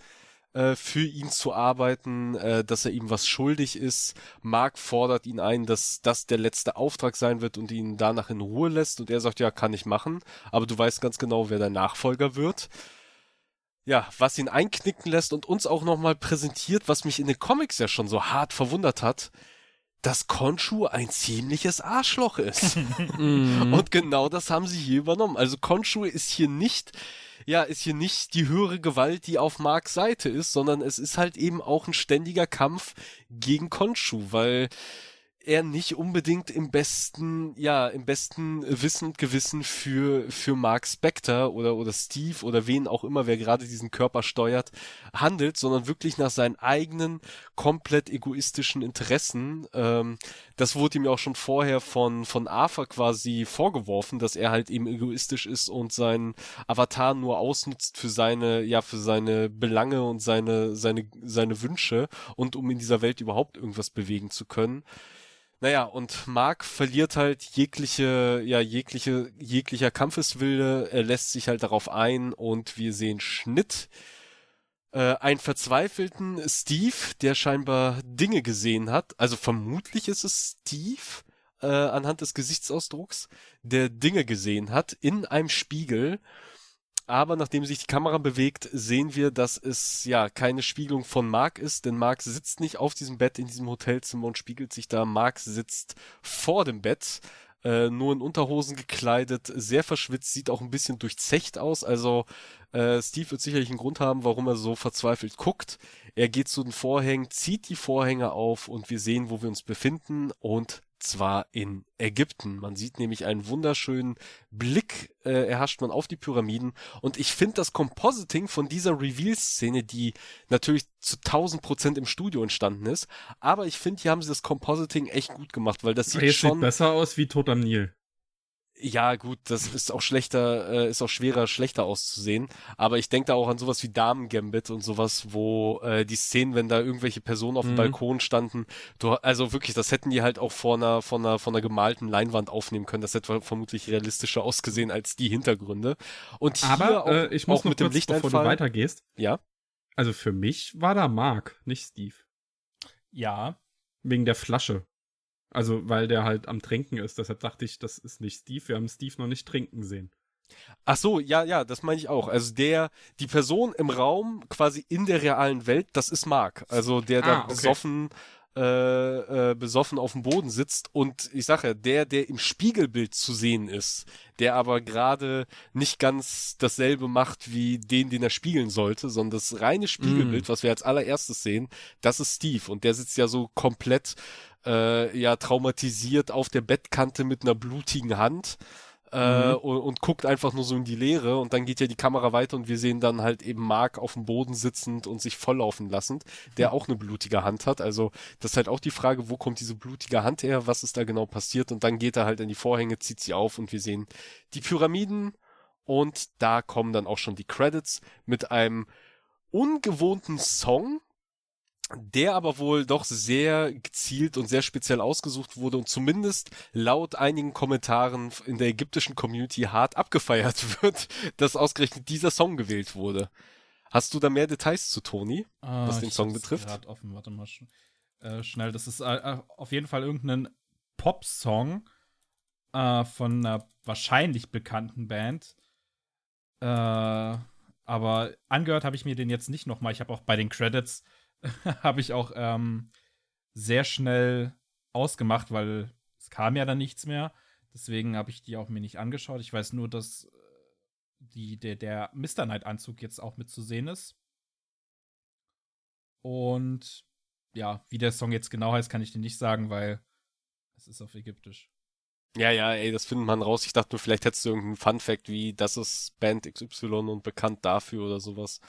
äh, für ihn zu arbeiten, äh, dass er ihm was schuldig ist. Mark fordert ihn ein, dass das der letzte Auftrag sein wird und ihn danach in Ruhe lässt. Und er sagt, ja, kann ich machen, aber du weißt ganz genau, wer dein Nachfolger wird ja, was ihn einknicken lässt und uns auch nochmal präsentiert, was mich in den Comics ja schon so hart verwundert hat, dass Konshu ein ziemliches Arschloch ist. und genau das haben sie hier übernommen. Also Konshu ist hier nicht, ja, ist hier nicht die höhere Gewalt, die auf Marks Seite ist, sondern es ist halt eben auch ein ständiger Kampf gegen Konshu, weil er nicht unbedingt im besten, ja, im besten Wissen und Gewissen für, für Mark Spector oder, oder Steve oder wen auch immer, wer gerade diesen Körper steuert, handelt, sondern wirklich nach seinen eigenen, komplett egoistischen Interessen. Ähm, das wurde ihm ja auch schon vorher von, von Arthur quasi vorgeworfen, dass er halt eben egoistisch ist und seinen Avatar nur ausnutzt für seine, ja, für seine Belange und seine, seine, seine Wünsche und um in dieser Welt überhaupt irgendwas bewegen zu können. Naja, und Mark verliert halt jegliche, ja, jegliche, jeglicher Kampfeswille, er lässt sich halt darauf ein und wir sehen Schnitt. Äh, einen verzweifelten Steve, der scheinbar Dinge gesehen hat, also vermutlich ist es Steve, äh, anhand des Gesichtsausdrucks, der Dinge gesehen hat in einem Spiegel aber nachdem sich die Kamera bewegt, sehen wir, dass es ja keine Spiegelung von Mark ist, denn Mark sitzt nicht auf diesem Bett in diesem Hotelzimmer und spiegelt sich da. Mark sitzt vor dem Bett, äh, nur in Unterhosen gekleidet, sehr verschwitzt, sieht auch ein bisschen durchzecht aus. Also äh, Steve wird sicherlich einen Grund haben, warum er so verzweifelt guckt. Er geht zu den Vorhängen, zieht die Vorhänge auf und wir sehen, wo wir uns befinden und zwar in Ägypten. Man sieht nämlich einen wunderschönen Blick, äh, erhascht man auf die Pyramiden. Und ich finde das Compositing von dieser Reveal-Szene, die natürlich zu 1000 Prozent im Studio entstanden ist, aber ich finde, hier haben sie das Compositing echt gut gemacht, weil das sieht schon sieht besser aus wie Tod am Nil. Ja, gut, das ist auch schlechter, äh, ist auch schwerer, schlechter auszusehen. Aber ich denke da auch an sowas wie Damen Gambit und sowas, wo äh, die Szenen, wenn da irgendwelche Personen auf dem Mhm. Balkon standen, du, also wirklich, das hätten die halt auch vor einer, vor einer, von einer gemalten Leinwand aufnehmen können. Das hätte vermutlich realistischer ausgesehen als die Hintergründe. Und hier Aber auch, äh, ich muss auch mit dem kurz, bevor du weitergehst. Ja. Also für mich war da Mark, nicht Steve. Ja. Wegen der Flasche. Also, weil der halt am Trinken ist. Deshalb dachte ich, das ist nicht Steve. Wir haben Steve noch nicht trinken sehen. Ach so, ja, ja, das meine ich auch. Also der, die Person im Raum quasi in der realen Welt, das ist Mark. Also der da Ah, okay. besoffen, äh, äh, besoffen auf dem Boden sitzt und ich sage ja, der, der im Spiegelbild zu sehen ist, der aber gerade nicht ganz dasselbe macht wie den, den er spiegeln sollte, sondern das reine Spiegelbild, was wir als allererstes sehen, das ist Steve. Und der sitzt ja so komplett äh, ja traumatisiert auf der Bettkante mit einer blutigen Hand äh, Mhm. und, und guckt einfach nur so in die Leere und dann geht ja die Kamera weiter und wir sehen dann halt eben Mark auf dem Boden sitzend und sich volllaufen lassend, der auch eine blutige Hand hat. Also das ist halt auch die Frage, wo kommt diese blutige Hand her, was ist da genau passiert und dann geht er halt in die Vorhänge, zieht sie auf und wir sehen die Pyramiden und da kommen dann auch schon die Credits mit einem ungewohnten Song, der aber wohl doch sehr gezielt und sehr speziell ausgesucht wurde und zumindest laut einigen Kommentaren in der ägyptischen Community hart abgefeiert wird, dass ausgerechnet dieser Song gewählt wurde. Hast du da mehr Details zu, Toni? Was den Song betrifft? grad Offen. Warte mal sch äh, schnell. Das ist äh, auf jeden Fall irgendein Pop-Song äh, von einer wahrscheinlich bekannten Band. Äh, aber angehört habe ich mir den jetzt nicht nochmal. Ich habe auch bei den Credits habe ich auch ähm, sehr schnell ausgemacht, weil es kam ja dann nichts mehr. Deswegen habe ich die auch mir nicht angeschaut. Ich weiß nur, dass äh, die, der, der Mr. Knight-Anzug jetzt auch mit zu sehen ist. Und ja, wie der Song jetzt genau heißt, kann ich dir nicht sagen, weil es ist auf Ägyptisch. Ja, ja, ey, das findet man raus. Ich dachte nur, vielleicht hättest du irgendeinen Fun-Fact wie, das ist Band XY und bekannt dafür oder sowas.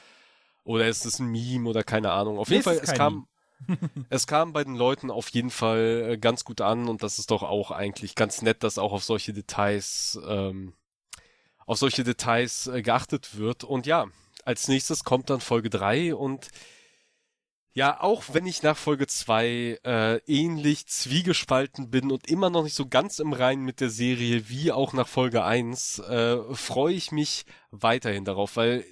Oder ist es ein Meme oder keine Ahnung. Auf Nee, jeden Fall, es kam, es kam bei den Leuten auf jeden Fall äh, ganz gut an und das ist doch auch eigentlich ganz nett, dass auch auf solche Details, ähm, auf solche Details äh, geachtet wird. Und ja, als nächstes kommt dann Folge 3 und ja, auch wenn ich nach Folge 2 äh, ähnlich zwiegespalten bin und immer noch nicht so ganz im Reinen mit der Serie wie auch nach Folge 1, äh, freue ich mich weiterhin darauf, weil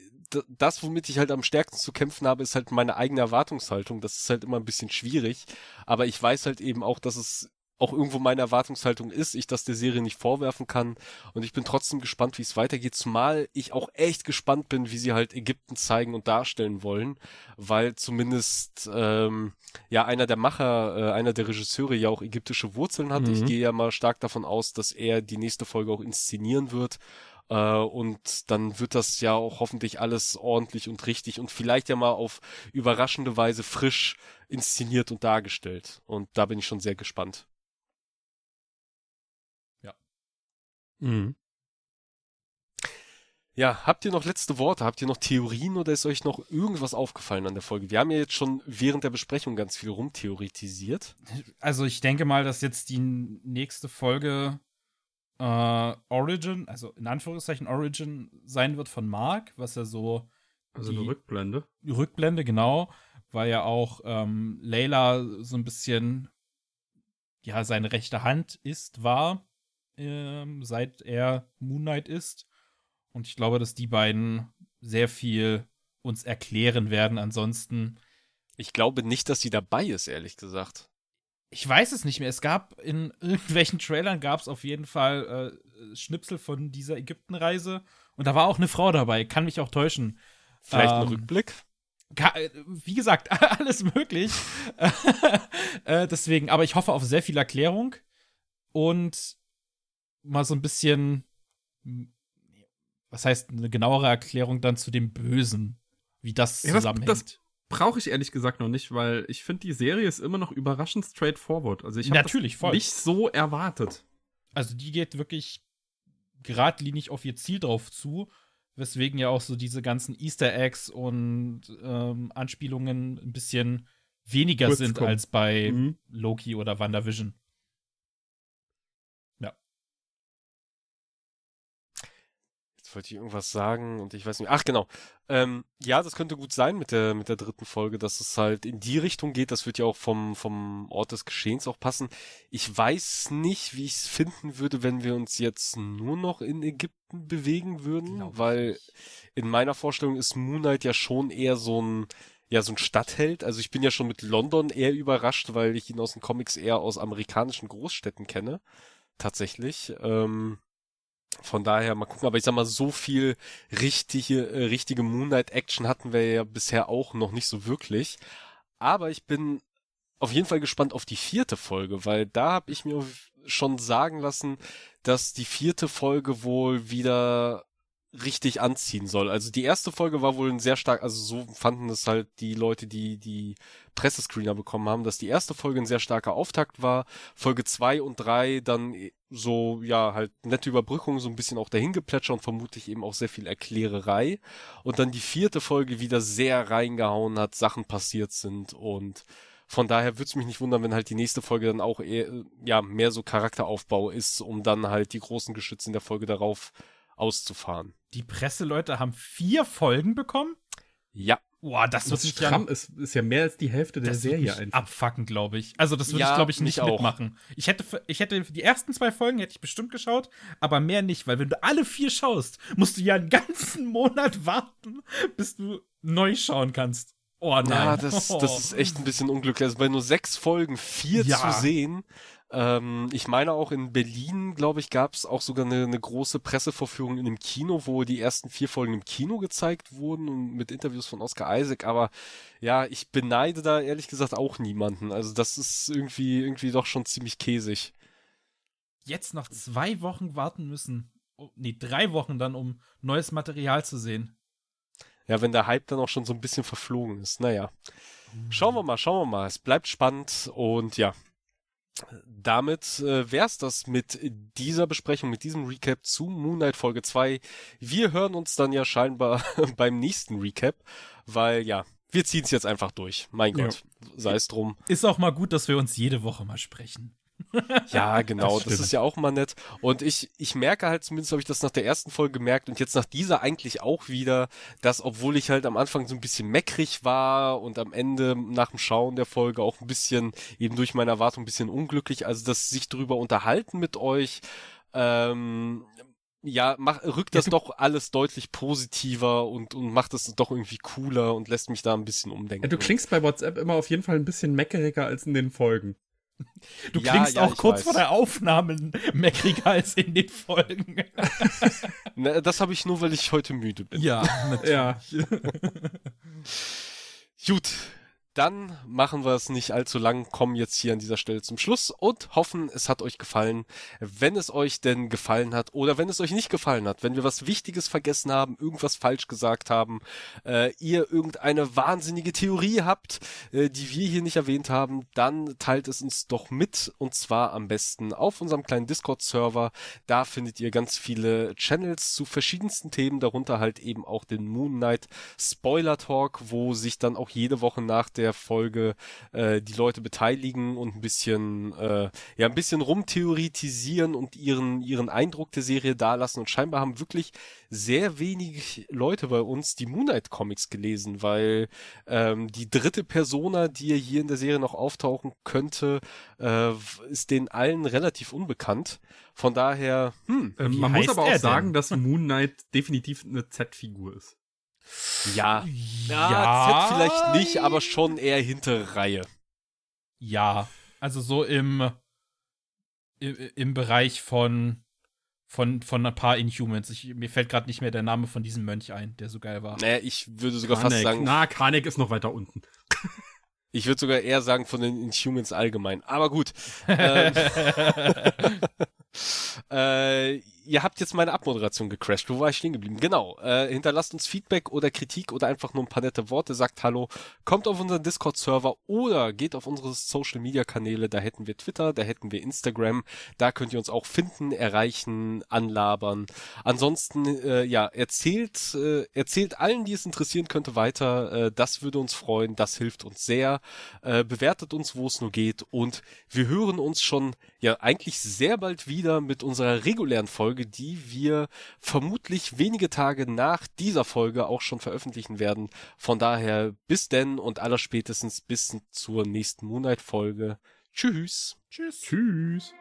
das, womit ich halt am stärksten zu kämpfen habe, ist halt meine eigene Erwartungshaltung. Das ist halt immer ein bisschen schwierig, aber ich weiß halt eben auch, dass es auch irgendwo meine Erwartungshaltung ist, ich das der Serie nicht vorwerfen kann und ich bin trotzdem gespannt, wie es weitergeht, zumal ich auch echt gespannt bin, wie sie halt Ägypten zeigen und darstellen wollen, weil zumindest ähm, ja einer der Macher, äh, einer der Regisseure ja auch ägyptische Wurzeln hat. Mhm. Ich gehe ja mal stark davon aus, dass er die nächste Folge auch inszenieren wird. Äh, und dann wird das ja auch hoffentlich alles ordentlich und richtig und vielleicht ja mal auf überraschende Weise frisch inszeniert und dargestellt. Und da bin ich schon sehr gespannt. Ja. Mhm. Ja, habt ihr noch letzte Worte? Habt ihr noch Theorien oder ist euch noch irgendwas aufgefallen an der Folge? Wir haben ja jetzt schon während der Besprechung ganz viel rumtheoretisiert. Also ich denke mal, dass jetzt die nächste Folge äh, Origin, also in Anführungszeichen Origin sein wird von Mark, was er so Also Die- eine Rückblende. Rückblende, genau, weil ja auch ähm, Layla so ein bisschen ja seine rechte Hand ist, war, ähm, seit er Moon Knight ist. Und ich glaube, dass die beiden sehr viel uns erklären werden. Ansonsten, Ich glaube nicht, dass sie dabei ist, ehrlich gesagt. Ich weiß es nicht mehr. Es gab in irgendwelchen Trailern gab es auf jeden Fall äh, Schnipsel von dieser Ägyptenreise. Und da war auch eine Frau dabei. Kann mich auch täuschen. Vielleicht ein Ähm, Rückblick? Ka- äh, wie gesagt, alles möglich. äh, deswegen, aber ich hoffe auf sehr viel Erklärung und mal so ein bisschen, was heißt eine genauere Erklärung dann zu dem Bösen, wie das Ja, das- zusammenhängt. das- Brauche ich ehrlich gesagt noch nicht, weil ich finde, die Serie ist immer noch überraschend straightforward. Also ich habe nicht so erwartet. Also die geht wirklich geradlinig auf ihr Ziel drauf zu, weswegen ja auch so diese ganzen Easter Eggs und ähm, Anspielungen ein bisschen weniger Kurz sind kommen. als bei Mhm. Loki oder WandaVision. Wollte ich irgendwas sagen und ich weiß nicht. Ach, genau. Ähm, ja, das könnte gut sein mit der, mit der dritten Folge, dass es halt in die Richtung geht. Das wird ja auch vom, vom Ort des Geschehens auch passen. Ich weiß nicht, wie ich es finden würde, wenn wir uns jetzt nur noch in Ägypten bewegen würden, ich weil in meiner Vorstellung ist Moon Knight ja schon eher so ein, ja, so ein Stadtheld. Also ich bin ja schon mit London eher überrascht, weil ich ihn aus den Comics eher aus amerikanischen Großstädten kenne. Tatsächlich. Ähm, von daher mal gucken, aber ich sag mal, so viel richtige, äh, richtige Moonlight-Action hatten wir ja bisher auch noch nicht so wirklich. Aber ich bin auf jeden Fall gespannt auf die vierte Folge, weil da habe ich mir schon sagen lassen, dass die vierte Folge wohl wieder richtig anziehen soll. Also die erste Folge war wohl ein sehr stark, also so fanden es halt die Leute, die die Pressescreener bekommen haben, dass die erste Folge ein sehr starker Auftakt war. Folge zwei und drei dann so, ja, halt nette Überbrückung, so ein bisschen auch dahingeplätscher und vermutlich eben auch sehr viel Erklärerei. Und dann die vierte Folge wieder sehr reingehauen hat, Sachen passiert sind und von daher würde es mich nicht wundern, wenn halt die nächste Folge dann auch eher, äh, ja, mehr so Charakteraufbau ist, um dann halt die großen Geschütze in der Folge darauf auszufahren. Die Presseleute haben vier Folgen bekommen? Ja. Boah, das, mich ja stramm, ist, ist ja mehr als die Hälfte der Serie einfach. abfacken, glaube ich. Also das würde Ja, ich, glaube ich, nicht auch. mitmachen. Ich hätte, für- ich hätte die ersten zwei Folgen hätte ich bestimmt geschaut, aber mehr nicht, weil wenn du alle vier schaust, musst du ja einen ganzen Monat warten, bis du neu schauen kannst. Oh nein. Ja, das, das ist echt ein bisschen unglücklich. Also bei nur sechs Folgen vier Ja. zu sehen. Ähm, ich meine auch in Berlin, glaube ich, gab es auch sogar eine, eine große Pressevorführung in dem Kino, wo die ersten vier Folgen im Kino gezeigt wurden und mit Interviews von Oscar Isaac. Aber ja, ich beneide da ehrlich gesagt auch niemanden. Also das ist irgendwie, irgendwie doch schon ziemlich käsig. Jetzt noch zwei Wochen warten müssen. Oh, nee, drei Wochen dann, um neues Material zu sehen. Ja, wenn der Hype dann auch schon so ein bisschen verflogen ist. Naja. Schauen wir mal, schauen wir mal. Es bleibt spannend und ja. Damit äh, wär's das mit dieser Besprechung, mit diesem Recap zu Moon Knight Folge 2. Wir hören uns dann ja scheinbar beim nächsten Recap, weil ja, wir ziehen's jetzt einfach durch. Mein Ja. Gott, sei es drum. Ist auch mal gut, dass wir uns jede Woche mal sprechen. Ja, genau, Das das, ist ja auch mal nett. Und ich, ich merke halt, zumindest habe ich das nach der ersten Folge gemerkt und jetzt nach dieser eigentlich auch wieder, dass obwohl ich halt am Anfang so ein bisschen meckrig war und am Ende nach dem Schauen der Folge auch ein bisschen, eben durch meine Erwartung ein bisschen unglücklich, also das sich drüber unterhalten mit euch, ähm, ja, mach, rückt Ja, das du- doch alles deutlich positiver und, und macht es doch irgendwie cooler und lässt mich da ein bisschen umdenken. Ja, du klingst bei WhatsApp immer auf jeden Fall ein bisschen meckeriger als in den Folgen. Du Ja, klingst ja, auch kurz weiß. vor der Aufnahme meckriger als in den Folgen. Ne, das habe ich nur, weil ich heute müde bin. Ja, Ja. Gut, dann machen wir es nicht allzu lang, kommen jetzt hier an dieser Stelle zum Schluss und hoffen, es hat euch gefallen. Wenn es euch denn gefallen hat oder wenn es euch nicht gefallen hat, wenn wir was Wichtiges vergessen haben, irgendwas falsch gesagt haben, äh, ihr irgendeine wahnsinnige Theorie habt, äh, die wir hier nicht erwähnt haben, dann teilt es uns doch mit und zwar am besten auf unserem kleinen Discord-Server. Da findet ihr ganz viele Channels zu verschiedensten Themen, darunter halt eben auch den Moon Knight Spoiler Talk, wo sich dann auch jede Woche nach der der Folge äh, die Leute beteiligen und ein bisschen, äh, ja, ein bisschen rumtheoretisieren und ihren, ihren Eindruck der Serie dalassen. Und scheinbar haben wirklich sehr wenig Leute bei uns die Moonlight Comics gelesen, weil ähm, die dritte Persona, die hier in der Serie noch auftauchen könnte, äh, ist den allen relativ unbekannt. Von daher, hm. Ähm, man muss aber auch sagen, dass Moon Knight definitiv eine Z-Figur ist. Ja. Ja, ja. Z vielleicht nicht, aber schon eher hintere Reihe. Ja, also so im, im, im Bereich von, von, von ein paar Inhumans. Ich, mir fällt gerade nicht mehr der Name von diesem Mönch ein, der so geil war. Naja, ich würde sogar Kanek. fast sagen. Na, Kanek ist noch weiter unten. ich würde sogar eher sagen von den Inhumans allgemein. Aber gut. ähm, äh, ihr habt jetzt meine Abmoderation gecrashed. Wo war ich stehen geblieben? Genau. Äh, hinterlasst uns Feedback oder Kritik oder einfach nur ein paar nette Worte. Sagt Hallo. Kommt auf unseren Discord-Server oder geht auf unsere Social-Media-Kanäle. Da hätten wir Twitter, da hätten wir Instagram. Da könnt ihr uns auch finden, erreichen, anlabern. Ansonsten, äh, ja, erzählt, äh, erzählt allen, die es interessieren könnte, weiter. Äh, das würde uns freuen. Das hilft uns sehr. Äh, bewertet uns, wo es nur geht. Und wir hören uns schon, ja, eigentlich sehr bald wieder mit unserer regulären Folge die wir vermutlich wenige Tage nach dieser Folge auch schon veröffentlichen werden. Von daher bis denn und allerspätestens bis zur nächsten Moonlight Folge. Tschüss. Tschüss. Tschüss. Tschüss.